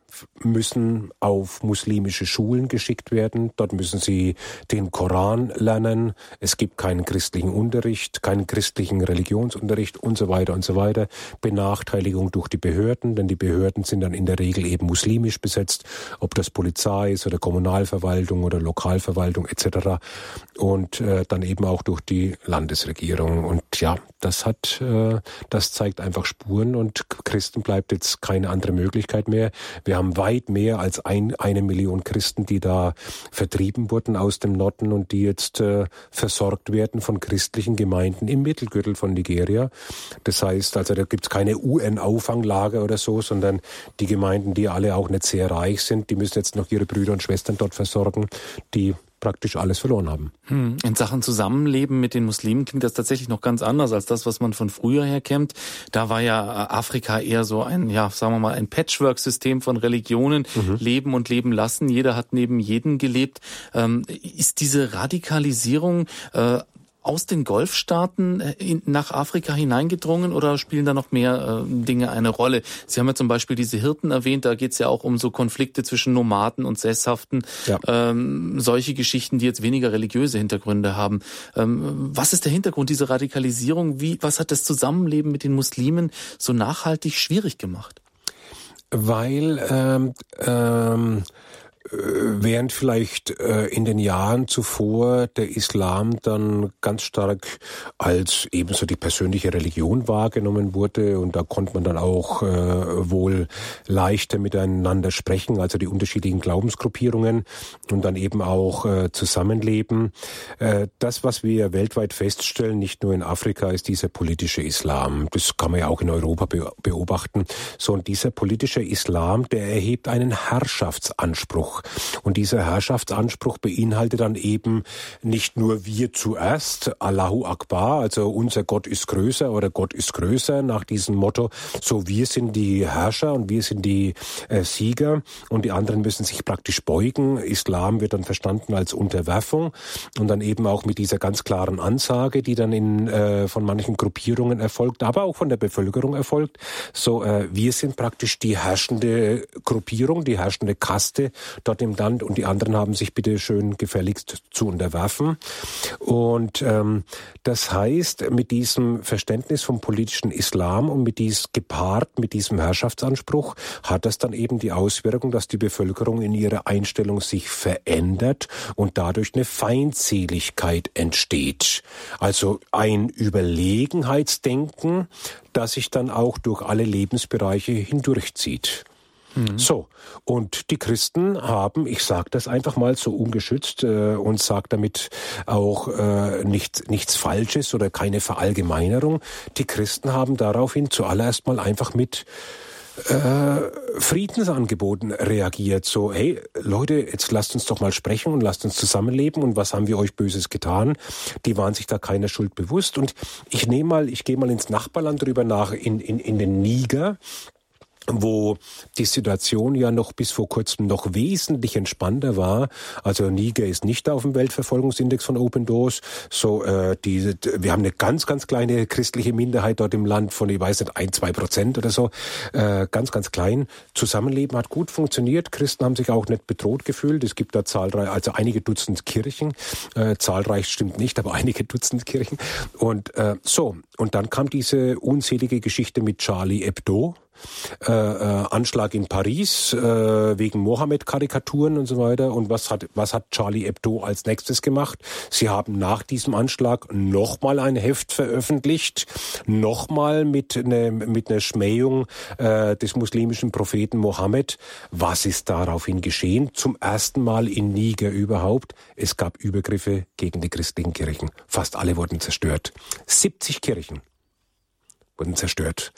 müssen auf muslimische Schulen geschickt werden. Dort müssen sie den Koran lernen. Es gibt keinen christlichen Unterricht, keinen christlichen Religionsunterricht und so weiter und so weiter. Benachteiligung durch die Behörden, denn die Behörden sind dann in der Regel eben muslimisch besetzt, ob das Polizei ist oder Kommunalverwaltung oder Lokalverwaltung etc. Und äh, dann eben auch durch die Landesregierung. Und ja, das hat, äh, das zeigt einfach Spuren und Christen bleibt jetzt keine andere Möglichkeit mehr. Wir haben weit mehr als ein, eine Million Christen, die da vertrieben wurden aus dem Norden und die jetzt äh, versorgt werden von christlichen Gemeinden im Mittelgürtel von Nigeria. Das heißt, also da gibt es keine UN-Auffanglager oder so, sondern die Gemeinden, die alle auch nicht sehr reich sind, die müssen jetzt noch ihre Brüder und Schwestern dort versorgen, die praktisch alles verloren haben. Hm. In Sachen Zusammenleben mit den Muslimen klingt das tatsächlich noch ganz anders als das, was man von früher her kennt. Da war ja äh, Afrika eher so ein, ja, sagen wir mal, ein Patchwork-System von Religionen, mhm. leben und leben lassen. Jeder hat neben jedem gelebt. Ähm, ist diese Radikalisierung äh, aus den Golfstaaten äh, nach Afrika hineingedrungen oder spielen da noch mehr äh, Dinge eine Rolle? Sie haben ja zum Beispiel diese Hirten erwähnt, da geht es ja auch um so Konflikte zwischen Nomaden und Sesshaften, ja. ähm, solche Geschichten, die jetzt weniger religiöse Hintergründe haben. Ähm, was ist der Hintergrund dieser Radikalisierung? Wie, was hat das Zusammenleben mit den Muslimen so nachhaltig schwierig gemacht? Weil ähm, ähm, äh, während vielleicht äh, in den Jahren zuvor der Islam dann ganz stark als ebenso die persönliche Religion wahrgenommen wurde und da konnte man dann auch äh, wohl leichter miteinander sprechen, also die unterschiedlichen Glaubensgruppierungen und dann eben auch zusammenleben. das, was wir weltweit feststellen, nicht nur in Afrika, ist dieser politische Islam. Das kann man ja auch in Europa beobachten. So, und dieser politische Islam, der erhebt einen Herrschaftsanspruch und dieser Herrschaftsanspruch beinhaltet dann eben nicht nur wir zuerst, Allahu Akbar, also unser Gott ist größer oder Gott ist größer nach diesem Motto, so wir sind die Herrscher und wir sind die äh, Sieger und die anderen müssen sich praktisch beugen. Islam wird dann verstanden als Unterwerfung und dann eben auch mit dieser ganz klaren Ansage, die dann in, äh, von manchen Gruppierungen erfolgt, aber auch von der Bevölkerung erfolgt. So, äh, wir sind praktisch die herrschende Gruppierung, die herrschende Kaste dort im Land und die anderen haben sich bitte schön gefälligst zu unterwerfen. Und ähm, das heißt, mit diesem Verständnis vom politischen Islam und mit dies gepaart mit diesem Herrschaftsanspruch hat das dann eben die Auswirkung, dass die Bevölkerung in ihrer Einstellung sich verändert und dadurch eine Feindseligkeit entsteht. Also ein Überlegenheitsdenken, das sich dann auch durch alle Lebensbereiche hindurchzieht. Mhm. So, und die Christen haben, ich sage das einfach mal so ungeschützt äh, und sage damit auch äh, nicht, nichts Falsches oder keine Verallgemeinerung, die Christen haben daraufhin zuallererst mal einfach mit äh, Friedensangeboten reagiert. So, hey Leute, jetzt lasst uns doch mal sprechen und lasst uns zusammenleben und was haben wir euch Böses getan? Die waren sich da keiner Schuld bewusst. Und ich nehme mal, ich gehe mal ins Nachbarland drüber nach, in, in, in den Niger. Wo die Situation ja noch bis vor kurzem noch wesentlich entspannter war. Also Niger ist nicht auf dem Weltverfolgungsindex von Open Doors. So, äh, die, wir haben eine ganz, ganz kleine christliche Minderheit dort im Land von, ich weiß nicht, ein, zwei Prozent oder so. Äh, ganz, ganz klein. Zusammenleben hat gut funktioniert. Christen haben sich auch nicht bedroht gefühlt. Es gibt da zahlreich, also einige Dutzend Kirchen. Äh, zahlreich stimmt nicht, aber einige Dutzend Kirchen. Und äh, so, und dann kam diese unzählige Geschichte mit Charlie Hebdo äh, äh, Anschlag in Paris äh, wegen Mohammed-Karikaturen und so weiter. Und was hat, was hat Charlie Hebdo als nächstes gemacht? Sie haben nach diesem Anschlag nochmal ein Heft veröffentlicht, nochmal mit einer mit einer Schmähung äh, des muslimischen Propheten Mohammed. Was ist daraufhin geschehen? Zum ersten Mal in Niger überhaupt. Es gab Übergriffe gegen die christlichen Kirchen. Fast alle wurden zerstört. 70 Kirchen wurden zerstört.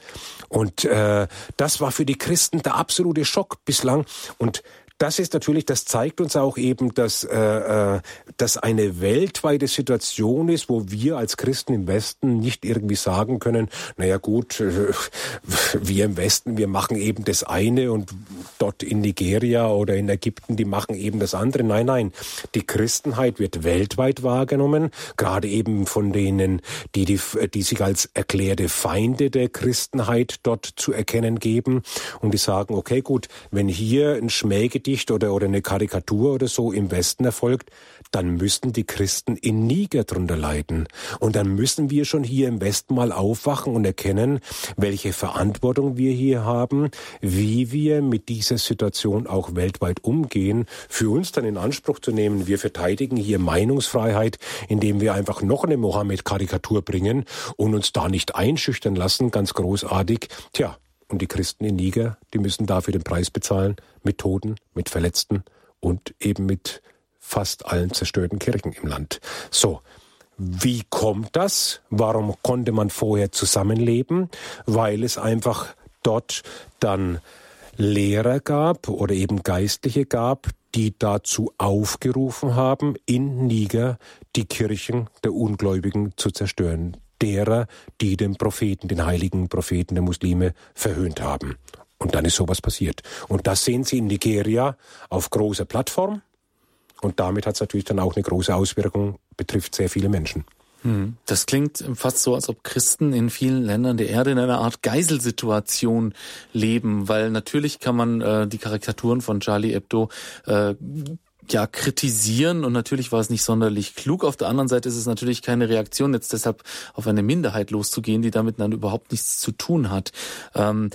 Und äh, das war für die Christen der absolute Schock bislang. Und das ist natürlich, das zeigt uns auch eben, dass äh, äh, das eine weltweite Situation ist, wo wir als Christen im Westen nicht irgendwie sagen können, naja gut, äh, wir im Westen, wir machen eben das eine und dort in Nigeria oder in Ägypten, die machen eben das andere. Nein, nein, die Christenheit wird weltweit wahrgenommen, gerade eben von denen, die, die, die sich als erklärte Feinde der Christenheit dort zu erkennen geben und die sagen, okay gut, wenn hier ein Schmähgedicht Gedicht oder, oder eine Karikatur oder so im Westen erfolgt, dann müssten die Christen in Niger drunter leiden. Und dann müssen wir schon hier im Westen mal aufwachen und erkennen, welche Verantwortung wir hier haben, wie wir mit dieser Situation auch weltweit umgehen, für uns dann in Anspruch zu nehmen. Wir verteidigen hier Meinungsfreiheit, indem wir einfach noch eine Mohammed-Karikatur bringen und uns da nicht einschüchtern lassen, ganz großartig. Tja, und die Christen in Niger, die müssen dafür den Preis bezahlen, mit Toten, mit Verletzten und eben mit fast allen zerstörten Kirchen im Land. So. Wie kommt das? Warum konnte man vorher zusammenleben? Weil es einfach dort dann Lehrer gab oder eben Geistliche gab, die dazu aufgerufen haben, in Niger die Kirchen der Ungläubigen zu zerstören derer, die den Propheten, den heiligen Propheten der Muslime verhöhnt haben. Und dann ist sowas passiert. Und das sehen Sie in Nigeria auf großer Plattform. Und damit hat es natürlich dann auch eine große Auswirkung, betrifft sehr viele Menschen. Hm. Das klingt fast so, als ob Christen in vielen Ländern der Erde in einer Art Geiselsituation leben, weil natürlich kann man äh, die Karikaturen von Charlie Hebdo äh, ja, kritisieren und natürlich war es nicht sonderlich klug. Auf der anderen Seite ist es natürlich keine Reaktion, jetzt deshalb auf eine Minderheit loszugehen, die damit dann überhaupt nichts zu tun hat. Ähm,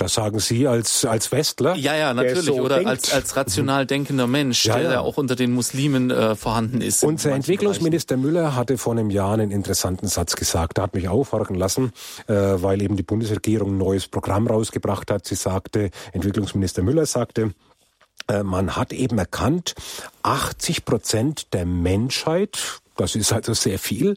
das sagen Sie als, als Westler? Ja, ja, natürlich. So Oder als, als rational denkender Mensch, ja, der ja auch unter den Muslimen äh, vorhanden ist. Unser Entwicklungsminister Bereichen. Müller hatte vor einem Jahr einen interessanten Satz gesagt. Der hat mich aufhorchen lassen, äh, weil eben die Bundesregierung ein neues Programm rausgebracht hat. Sie sagte, Entwicklungsminister Müller sagte, äh, man hat eben erkannt, 80 Prozent der Menschheit, das ist also sehr viel,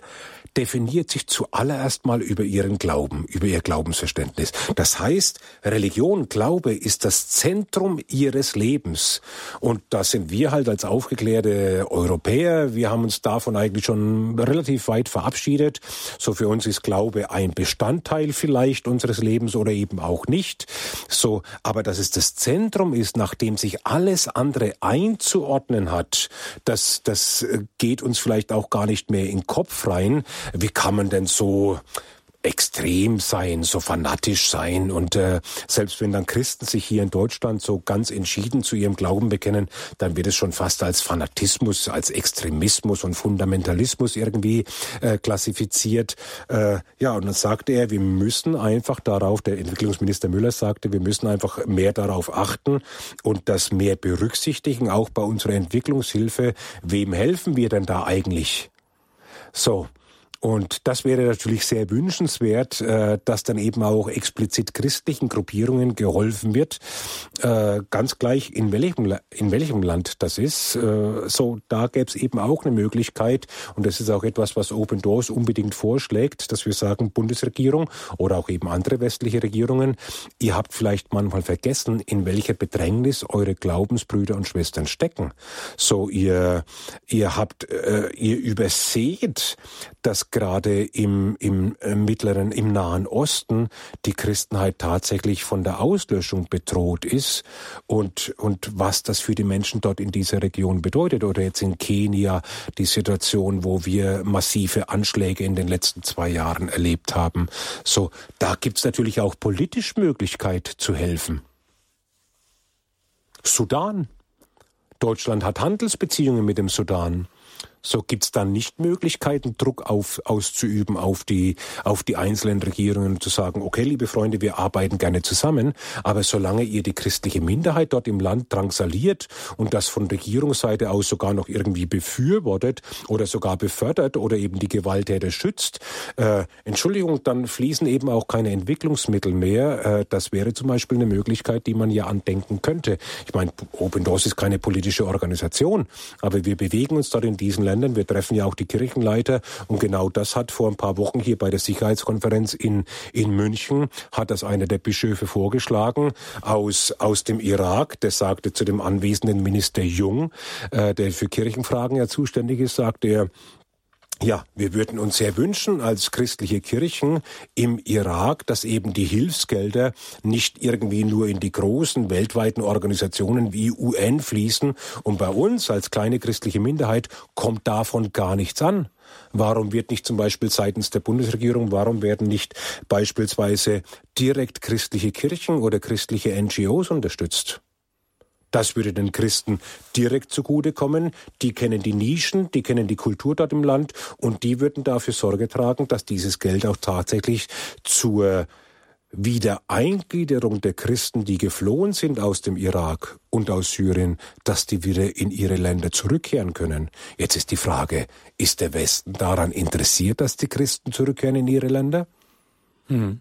definiert sich zuallererst mal über ihren Glauben, über ihr Glaubensverständnis. Das heißt, Religion, Glaube ist das Zentrum ihres Lebens. Und da sind wir halt als aufgeklärte Europäer, wir haben uns davon eigentlich schon relativ weit verabschiedet. So für uns ist Glaube ein Bestandteil vielleicht unseres Lebens oder eben auch nicht. So, aber dass es das Zentrum ist, nachdem sich alles andere einzuordnen hat, das, das geht uns vielleicht auch gar nicht mehr in den Kopf rein wie kann man denn so extrem sein, so fanatisch sein. Und äh, selbst wenn dann Christen sich hier in Deutschland so ganz entschieden zu ihrem Glauben bekennen, dann wird es schon fast als Fanatismus, als Extremismus und Fundamentalismus irgendwie äh, klassifiziert. Äh, ja, und dann sagte er, wir müssen einfach darauf, der Entwicklungsminister Müller sagte, wir müssen einfach mehr darauf achten und das mehr berücksichtigen, auch bei unserer Entwicklungshilfe. Wem helfen wir denn da eigentlich? So, und das wäre natürlich sehr wünschenswert, äh, dass dann eben auch explizit christlichen Gruppierungen geholfen wird, äh, ganz gleich in welchem, in welchem Land das ist. Äh, so, da gäbe es eben auch eine Möglichkeit, und das ist auch etwas, was Open Doors unbedingt vorschlägt, dass wir sagen, Bundesregierung oder auch eben andere westliche Regierungen, ihr habt vielleicht manchmal vergessen, in welcher Bedrängnis eure Glaubensbrüder und Schwestern stecken. So, ihr, ihr habt, ihr überseht, dass gerade im, im äh, mittleren, im Nahen Osten die Christenheit tatsächlich von der Auslöschung bedroht ist und, und was das für die Menschen dort in dieser Region bedeutet. Oder jetzt in Kenia die Situation, wo wir massive Anschläge in den letzten zwei Jahren erlebt haben. So, da gibt's natürlich auch politisch Möglichkeit zu helfen. Sudan. Deutschland hat Handelsbeziehungen mit dem Sudan so gibt's dann nicht Möglichkeiten, Druck auf, auszuüben auf die, auf die einzelnen Regierungen zu sagen, okay, liebe Freunde, wir arbeiten gerne zusammen, aber solange ihr die christliche Minderheit dort im Land drangsaliert und das von Regierungsseite aus sogar noch irgendwie befürwortet oder sogar befördert oder eben die Gewalttäter schützt, äh, Entschuldigung, dann fließen eben auch keine Entwicklungsmittel mehr. Äh, das wäre zum Beispiel eine Möglichkeit, die man ja andenken könnte. Ich meine, Open Doors ist keine politische Organisation, aber wir bewegen uns dort in diesen Ländern Ländern. Wir treffen ja auch die Kirchenleiter und genau das hat vor ein paar Wochen hier bei der Sicherheitskonferenz in, in München, hat das einer der Bischöfe vorgeschlagen aus, aus dem Irak. Der sagte zu dem anwesenden Minister Jung, äh, der für Kirchenfragen ja zuständig ist, sagte er, ja, wir würden uns sehr wünschen als christliche Kirchen im Irak, dass eben die Hilfsgelder nicht irgendwie nur in die großen weltweiten Organisationen wie UN fließen und bei uns als kleine christliche Minderheit kommt davon gar nichts an. Warum wird nicht zum Beispiel seitens der Bundesregierung, warum werden nicht beispielsweise direkt christliche Kirchen oder christliche NGOs unterstützt? Das würde den Christen direkt zugutekommen. Die kennen die Nischen, die kennen die Kultur dort im Land und die würden dafür Sorge tragen, dass dieses Geld auch tatsächlich zur Wiedereingliederung der Christen, die geflohen sind aus dem Irak und aus Syrien, dass die wieder in ihre Länder zurückkehren können. Jetzt ist die Frage, ist der Westen daran interessiert, dass die Christen zurückkehren in ihre Länder? Hm.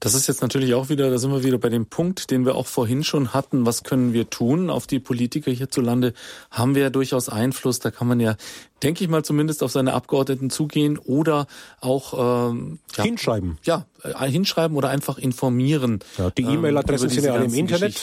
Das ist jetzt natürlich auch wieder, da sind wir wieder bei dem Punkt, den wir auch vorhin schon hatten. Was können wir tun? Auf die Politiker hierzulande haben wir ja durchaus Einfluss. Da kann man ja, denke ich mal, zumindest auf seine Abgeordneten zugehen oder auch ähm, ja, hinschreiben. Ja, äh, hinschreiben oder einfach informieren. Ja, die ähm, E-Mail-Adressen sind ja alle im Internet.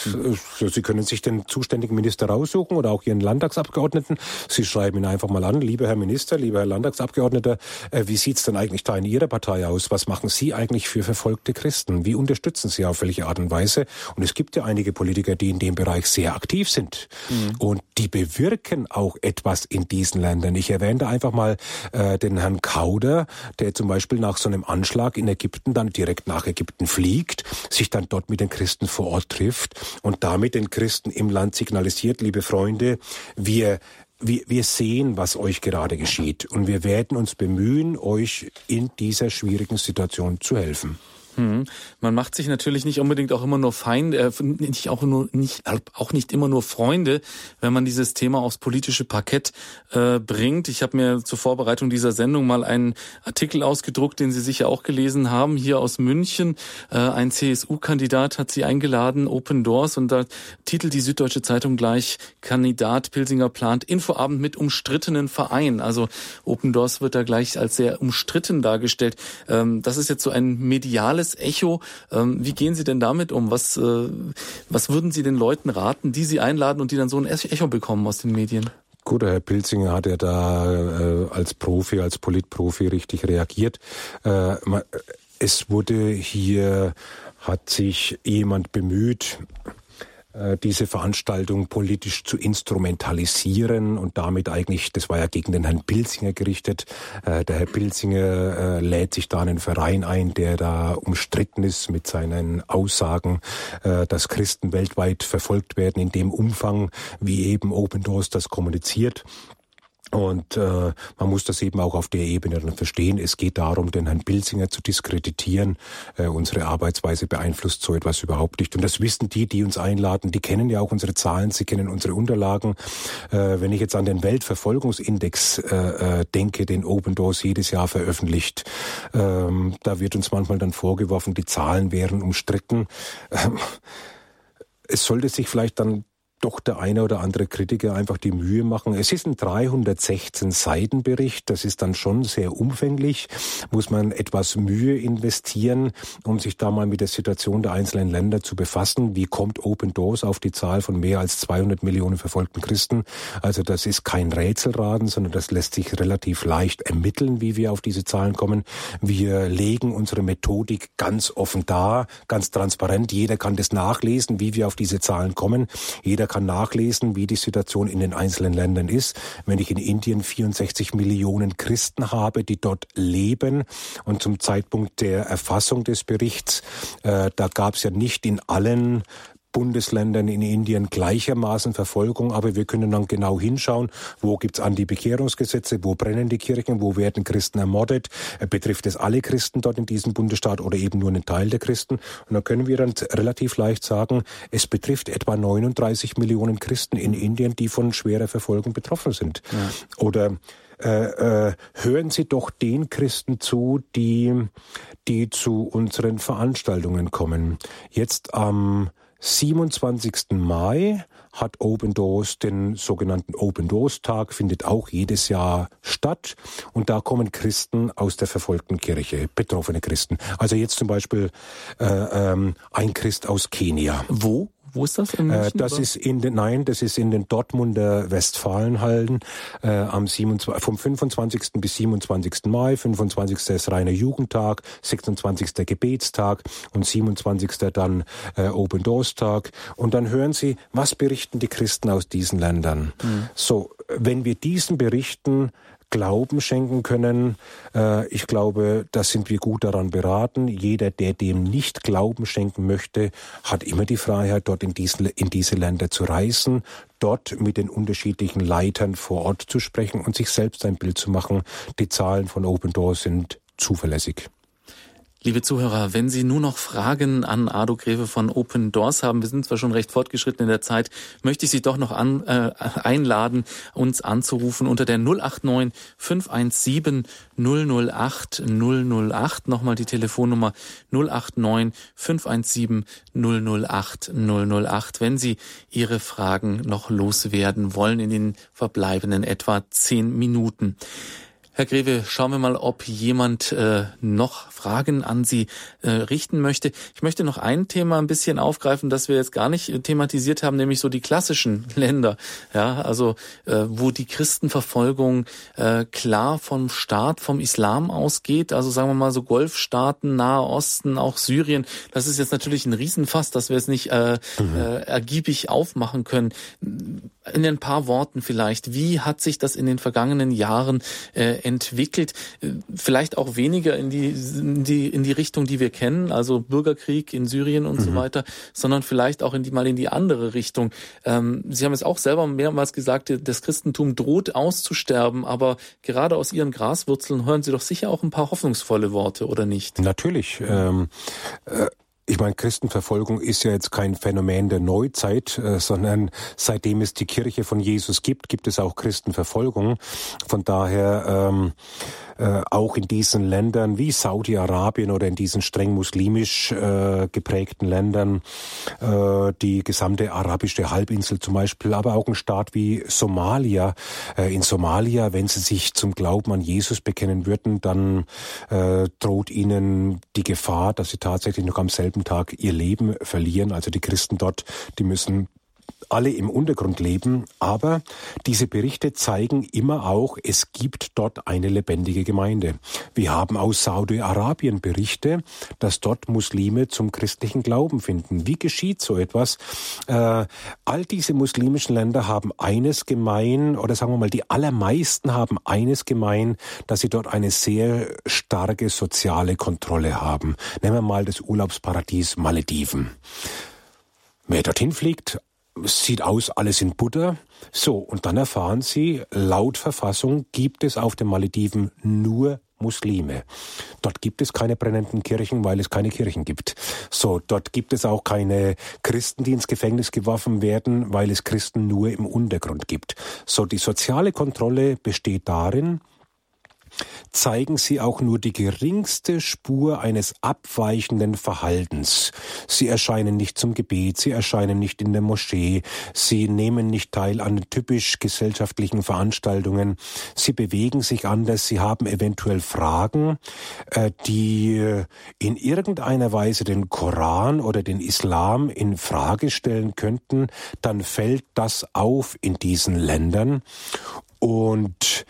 Sie können sich den zuständigen Minister raussuchen oder auch Ihren Landtagsabgeordneten. Sie schreiben ihn einfach mal an, lieber Herr Minister, lieber Herr Landtagsabgeordneter, äh, wie sieht's denn eigentlich da in Ihrer Partei aus? Was machen Sie eigentlich für verfolgte Christen? Wie unterstützen Sie auf welche Art und Weise? Und es gibt ja einige Politiker, die in dem Bereich sehr aktiv sind. Mhm. Und die bewirken auch etwas in diesen Ländern. Ich erwähne da einfach mal äh, den Herrn Kauder, der zum Beispiel nach so einem Anschlag in Ägypten dann direkt nach Ägypten fliegt, sich dann dort mit den Christen vor Ort trifft und damit den Christen im Land signalisiert, liebe Freunde, wir wir, wir sehen, was euch gerade geschieht und wir werden uns bemühen, euch in dieser schwierigen Situation zu helfen. Hm. Man macht sich natürlich nicht unbedingt auch immer nur Feinde, äh, nicht auch nur nicht auch nicht immer nur Freunde, wenn man dieses Thema aufs politische Parkett äh, bringt. Ich habe mir zur Vorbereitung dieser Sendung mal einen Artikel ausgedruckt, den Sie sicher auch gelesen haben, hier aus München. Äh, ein CSU-Kandidat hat Sie eingeladen, Open Doors, und da titelt die Süddeutsche Zeitung gleich: Kandidat Pilsinger plant Infoabend mit umstrittenen Verein. Also Open Doors wird da gleich als sehr umstritten dargestellt. Ähm, das ist jetzt so ein mediales mediales Echo. Ähm, wie gehen Sie denn damit um? Was, äh, was würden Sie den Leuten raten, die Sie einladen und die dann so ein Echo bekommen aus den Medien? Gut, Herr Pilzinger hat ja da äh, als Profi, als Politprofi richtig reagiert. Äh, es wurde hier, hat sich jemand bemüht, diese Veranstaltung politisch zu instrumentalisieren und damit eigentlich, das war ja gegen den Herrn Pilzinger gerichtet, äh, der Herr Pilzinger äh, lädt sich da einen Verein ein, der da umstritten ist mit seinen Aussagen, dass Christen weltweit verfolgt werden in dem Umfang, wie eben Open Doors das kommuniziert. Und äh, man muss das eben auch auf der Ebene dann verstehen. Es geht darum, den Herrn Bilsinger zu diskreditieren. Äh, unsere Arbeitsweise beeinflusst so etwas überhaupt nicht. Und das wissen die, die uns einladen. Die kennen ja auch unsere Zahlen, sie kennen unsere Unterlagen. Äh, wenn ich jetzt an den Weltverfolgungsindex äh, äh, denke, den Open Doors jedes Jahr veröffentlicht, ähm, da wird uns manchmal dann vorgeworfen, die Zahlen wären umstritten. Ähm, es sollte sich vielleicht dann doch der eine oder andere Kritiker einfach die Mühe machen. Es ist ein 316 Seiten Bericht, das ist dann schon sehr umfänglich, muss man etwas Mühe investieren, um sich da mal mit der Situation der einzelnen Länder zu befassen. Wie kommt Open Doors auf die Zahl von mehr als 200 Millionen verfolgten Christen? Also das ist kein Rätselraten, sondern das lässt sich relativ leicht ermitteln, wie wir auf diese Zahlen kommen. Wir legen unsere Methodik ganz offen dar, ganz transparent. Jeder kann das nachlesen, wie wir auf diese Zahlen kommen. Jeder kann nachlesen, wie die Situation in den einzelnen Ländern ist. Wenn ich in Indien 64 Millionen Christen habe, die dort leben und zum Zeitpunkt der Erfassung des Berichts, äh, da gab es ja nicht in allen Bundesländern in Indien gleichermaßen Verfolgung, aber wir können dann genau hinschauen, wo gibt's Anti-Bekehrungsgesetze, wo brennen die Kirchen, wo werden Christen ermordet, äh, betrifft es alle Christen dort in diesem Bundesstaat oder eben nur einen Teil der Christen. Und dann können wir dann relativ leicht sagen, es betrifft etwa 39 Millionen Christen in Indien, die von schwerer Verfolgung betroffen sind. Ja. Oder äh, äh, hören Sie doch den Christen zu, die, die zu unseren Veranstaltungen kommen. Jetzt am 27. Mai hat Open Doors den sogenannten Open Doors Tag, findet auch jedes Jahr statt. Und da kommen Christen aus der verfolgten Kirche, betroffene Christen. Also jetzt zum Beispiel äh, ähm, ein Christ aus Kenia. Wo? Wo ist das? In äh, München, äh, das oder? ist in den, nein, das ist in den Dortmunder Westfalenhallen äh, am 27, vom 25. bis 27. Mai. 25. ist reiner Jugendtag, 26. Gebetstag und 27. dann äh, Open Doors Tag. Und dann hören Sie, was berichten die Christen aus diesen Ländern. Mhm. So, wenn wir diesen berichten, Glauben schenken können. Äh, ich glaube, da sind wir gut daran beraten. Jeder, der dem nicht Glauben schenken möchte, hat immer die Freiheit, dort in, diesen, in diese Länder zu reisen, dort mit den unterschiedlichen Leitern vor Ort zu sprechen und sich selbst ein Bild zu machen. Die Zahlen von Open Doors sind zuverlässig. Liebe Zuhörer, wenn Sie nur noch Fragen an Ado Greve von Open Doors haben, wir sind zwar schon recht fortgeschritten in der Zeit, möchte ich Sie doch noch an, äh, einladen, uns anzurufen unter der 089 517 008 008. Nochmal die Telefonnummer 089 517 008 008, wenn Sie Ihre Fragen noch loswerden wollen in den verbleibenden etwa zehn Minuten. Herr Greve, schauen wir mal, ob jemand äh, noch Fragen an Sie äh, richten möchte. Ich möchte noch ein Thema ein bisschen aufgreifen, das wir jetzt gar nicht äh, thematisiert haben, nämlich so die klassischen Länder, ja, also äh, wo die Christenverfolgung äh, klar vom Staat, vom Islam ausgeht, also sagen wir mal so Golfstaaten, Nahe Osten, auch Syrien. Das ist jetzt natürlich ein Riesenfass, dass wir es nicht äh, mhm. äh, ergiebig aufmachen können. In ein paar Worten vielleicht, wie hat sich das in den vergangenen Jahren äh, entwickelt? Vielleicht auch weniger in die, in die, in die Richtung, die wir kennen, also Bürgerkrieg in Syrien und mhm. so weiter, sondern vielleicht auch in die, mal in die andere Richtung. Ähm, Sie haben es auch selber mehrmals gesagt, das Christentum droht auszusterben, aber gerade aus Ihren Graswurzeln hören Sie doch sicher auch ein paar hoffnungsvolle Worte, oder nicht? Natürlich. Ähm, äh ich meine, Christenverfolgung ist ja jetzt kein Phänomen der Neuzeit, äh, sondern seitdem es die Kirche von Jesus gibt, gibt es auch Christenverfolgung. Von daher ähm, äh, auch in diesen Ländern wie Saudi-Arabien oder in diesen streng muslimisch äh, geprägten Ländern, äh, die gesamte arabische Halbinsel zum Beispiel, aber auch ein Staat wie Somalia. Äh, in Somalia, wenn sie sich zum Glauben an Jesus bekennen würden, dann äh, droht ihnen die Gefahr, dass sie tatsächlich noch am selben Tag ihr Leben verlieren. Also die Christen dort, die müssen alle im Untergrund leben, aber diese Berichte zeigen immer auch, es gibt dort eine lebendige Gemeinde. Wir haben aus Saudi-Arabien Berichte, dass dort Muslime zum christlichen Glauben finden. Wie geschieht so etwas? Äh, all diese muslimischen Länder haben eines gemein, oder sagen wir mal, die allermeisten haben eines gemein, dass sie dort eine sehr starke soziale Kontrolle haben. Nehmen wir mal das Urlaubsparadies Malediven. Wer dorthin fliegt, sieht aus, alles in Butter. So, und dann erfahren Sie, laut Verfassung gibt es auf den Malediven nur Muslime. Dort gibt es keine brennenden Kirchen, weil es keine Kirchen gibt. So, dort gibt es auch keine Christen, die ins Gefängnis geworfen werden, weil es Christen nur im Untergrund gibt. So, die soziale Kontrolle besteht darin, zeigen sie auch nur die geringste Spur eines abweichenden Verhaltens. Sie erscheinen nicht zum Gebet, sie erscheinen nicht in der Moschee, sie nehmen nicht teil an typisch gesellschaftlichen Veranstaltungen, sie bewegen sich anders, sie haben eventuell Fragen, äh, die in irgendeiner Weise den Koran oder den Islam in Frage stellen könnten, dann fällt das auf in diesen Ländern und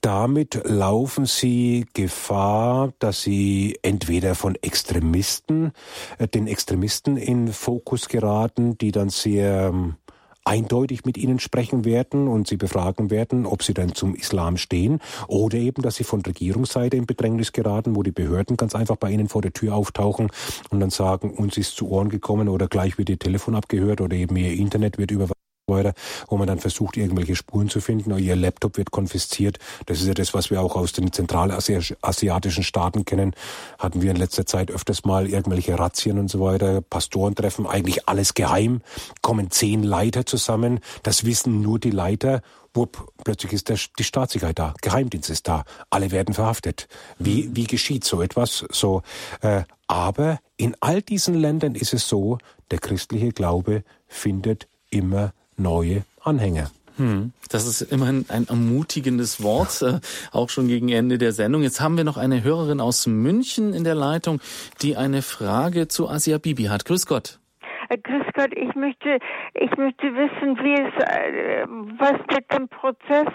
damit laufen sie Gefahr, dass sie entweder von Extremisten, äh, den Extremisten in Fokus geraten, die dann sehr ähm, eindeutig mit ihnen sprechen werden und sie befragen werden, ob sie denn zum Islam stehen oder eben, dass sie von Regierungsseite in Bedrängnis geraten, wo die Behörden ganz einfach bei ihnen vor der Tür auftauchen und dann sagen, uns ist zu Ohren gekommen oder gleich wird ihr Telefon abgehört oder eben ihr Internet wird überwacht weiter, wo man dann versucht, irgendwelche Spuren zu finden. Ihr Laptop wird konfisziert. Das ist ja das, was wir auch aus den zentralasiatischen Staaten kennen. Hatten wir in letzter Zeit öfters mal irgendwelche Razzien und so weiter, Pastorentreffen, eigentlich alles geheim. Kommen zehn Leiter zusammen. Das wissen nur die Leiter. Wupp, plötzlich ist der, die Staatssicherheit da, Geheimdienst ist da, alle werden verhaftet. Wie, wie geschieht so etwas? So, äh, aber in all diesen Ländern ist es so, der christliche Glaube findet immer neue Anhänger. Hm, das ist immerhin ein ermutigendes Wort, äh, auch schon gegen Ende der Sendung. Jetzt haben wir noch eine Hörerin aus München in der Leitung, die eine Frage zu Asia Bibi hat. Grüß Gott. Äh, grüß Gott, ich möchte, ich möchte wissen, wie es, äh, was mit dem Prozess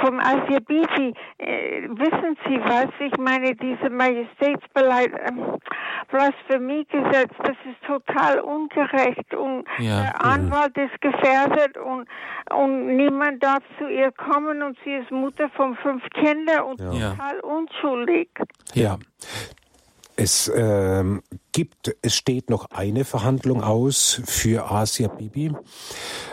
vom Asia Bibi, äh, wissen Sie was? Ich meine, diese Majestätsbeleit, äh, Blasphemiegesetz, das ist total ungerecht und ja. der Anwalt ist gefährdet und, und niemand darf zu ihr kommen und sie ist Mutter von fünf Kindern und ja. total unschuldig. Ja. Es ähm, gibt, es steht noch eine Verhandlung aus für Asia Bibi.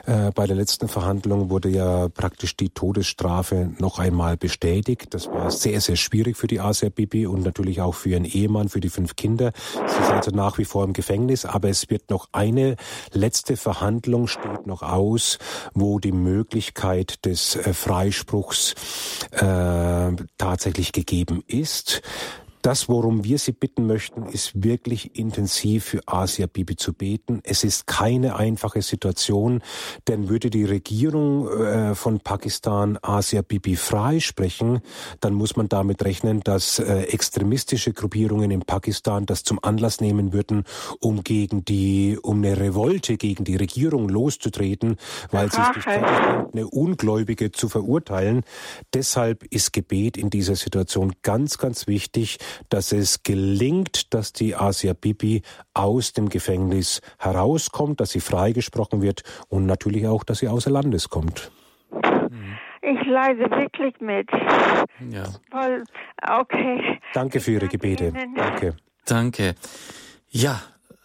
Äh, bei der letzten Verhandlung wurde ja praktisch die Todesstrafe noch einmal bestätigt. Das war sehr, sehr schwierig für die Asia Bibi und natürlich auch für ihren Ehemann, für die fünf Kinder. Sie ist also nach wie vor im Gefängnis, aber es wird noch eine letzte Verhandlung steht noch aus, wo die Möglichkeit des äh, Freispruchs äh, tatsächlich gegeben ist. Das, worum wir Sie bitten möchten, ist wirklich intensiv für Asia Bibi zu beten. Es ist keine einfache Situation, denn würde die Regierung äh, von Pakistan Asia Bibi freisprechen, dann muss man damit rechnen, dass äh, extremistische Gruppierungen in Pakistan das zum Anlass nehmen würden, um gegen die, um eine Revolte gegen die Regierung loszutreten, weil sie es nicht eine Ungläubige zu verurteilen. Deshalb ist Gebet in dieser Situation ganz, ganz wichtig dass es gelingt, dass die Asia Bibi aus dem Gefängnis herauskommt, dass sie freigesprochen wird und natürlich auch, dass sie außer Landes kommt. Ich leide wirklich mit. Ja. Weil, okay. Danke für Ihre Gebete. Danke. Danke. Ja,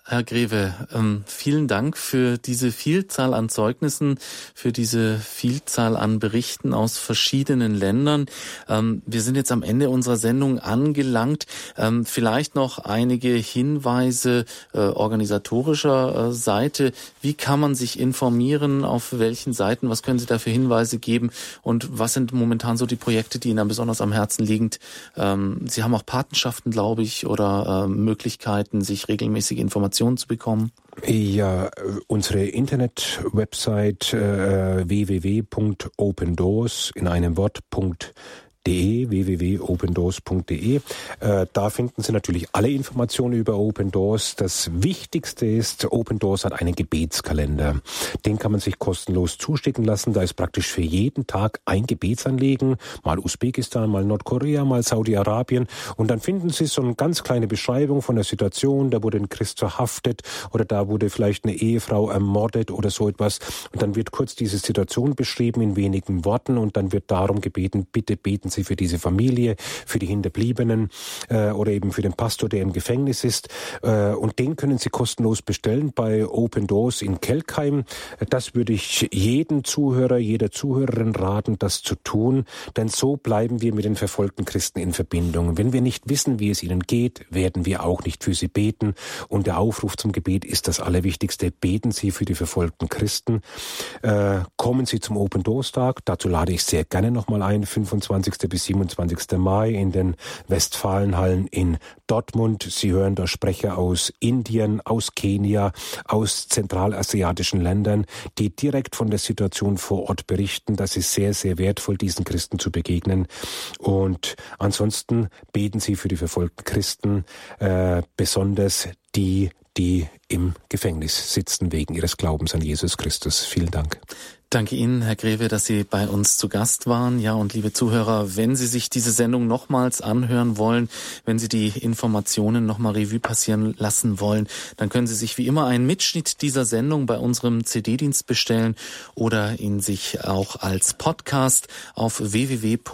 Herr Greve, ähm, vielen Dank für diese Vielzahl an Zeugnissen, für diese Vielzahl an Berichten aus verschiedenen Ländern. Ähm, wir sind jetzt am Ende unserer Sendung angelangt. Ähm, vielleicht noch einige Hinweise äh, organisatorischer äh, Seite. Wie kann man sich informieren? Auf welchen Seiten? Was können Sie da für Hinweise geben? Und was sind momentan so die Projekte, die Ihnen besonders am Herzen liegen? Sie haben auch Patenschaften, glaube ich, oder äh, Möglichkeiten, sich regelmäßig Informationen Informationen zu bekommen? Ja, unsere Internet-Website äh, www.opendoors in einem Wort.de www.opendoors.de. Äh, da finden Sie natürlich alle Informationen über Open Doors. Das Wichtigste ist, Open Doors hat einen Gebetskalender. Den kann man sich kostenlos zustecken lassen. Da ist praktisch für jeden Tag ein Gebetsanliegen, mal Usbekistan, mal Nordkorea, mal Saudi-Arabien. Und dann finden Sie so eine ganz kleine Beschreibung von der Situation. Da wurde ein Christ verhaftet oder da wurde vielleicht eine Ehefrau ermordet oder so etwas. Und dann wird kurz diese Situation beschrieben in wenigen Worten und dann wird darum gebeten, bitte beten Sie für diese Familie, für die Hinterbliebenen äh, oder eben für den Pastor, der im Gefängnis ist. Äh, und den können Sie kostenlos bestellen bei Open Doors in Kelkheim. Das würde ich jedem Zuhörer, jeder Zuhörerin raten, das zu tun, denn so bleiben wir mit den verfolgten Christen in Verbindung. Wenn wir nicht wissen, wie es ihnen geht, werden wir auch nicht für sie beten. Und der Aufruf zum Gebet ist das Allerwichtigste. Beten Sie für die verfolgten Christen. Äh, kommen Sie zum Open Doors Tag. Dazu lade ich sehr gerne nochmal ein. 25. bis 27. Mai in den Westfalenhallen in Dortmund. Sie hören da Sprecher aus Indien, aus Kenia, aus zentralasiatischen Ländern, die direkt von der Situation vor Ort berichten. Das ist sehr, sehr wertvoll, diesen Christen zu begegnen. Und ansonsten beten Sie für die verfolgten Christen, äh, besonders die, die im Gefängnis sitzen wegen ihres Glaubens an Jesus Christus. Vielen Dank. Danke Ihnen, Herr Greve, dass Sie bei uns zu Gast waren. Ja, und liebe Zuhörer, wenn Sie sich diese Sendung nochmals anhören wollen, wenn Sie die Informationen nochmal Revue passieren lassen wollen, dann können Sie sich wie immer einen Mitschnitt dieser Sendung bei unserem CD-Dienst bestellen oder ihn sich auch als Podcast auf www.horeb.org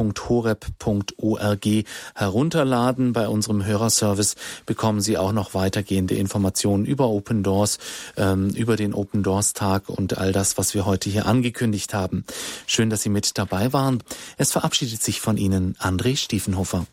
herunterladen. Bei unserem Hörerservice bekommen Sie auch noch weitergehende Informationen über Open Doors, ähm, über den Open Doors Tag und all das, was wir heute hier angekündigt haben. Schön, dass Sie mit dabei waren. Es verabschiedet sich von Ihnen André Stiefenhofer.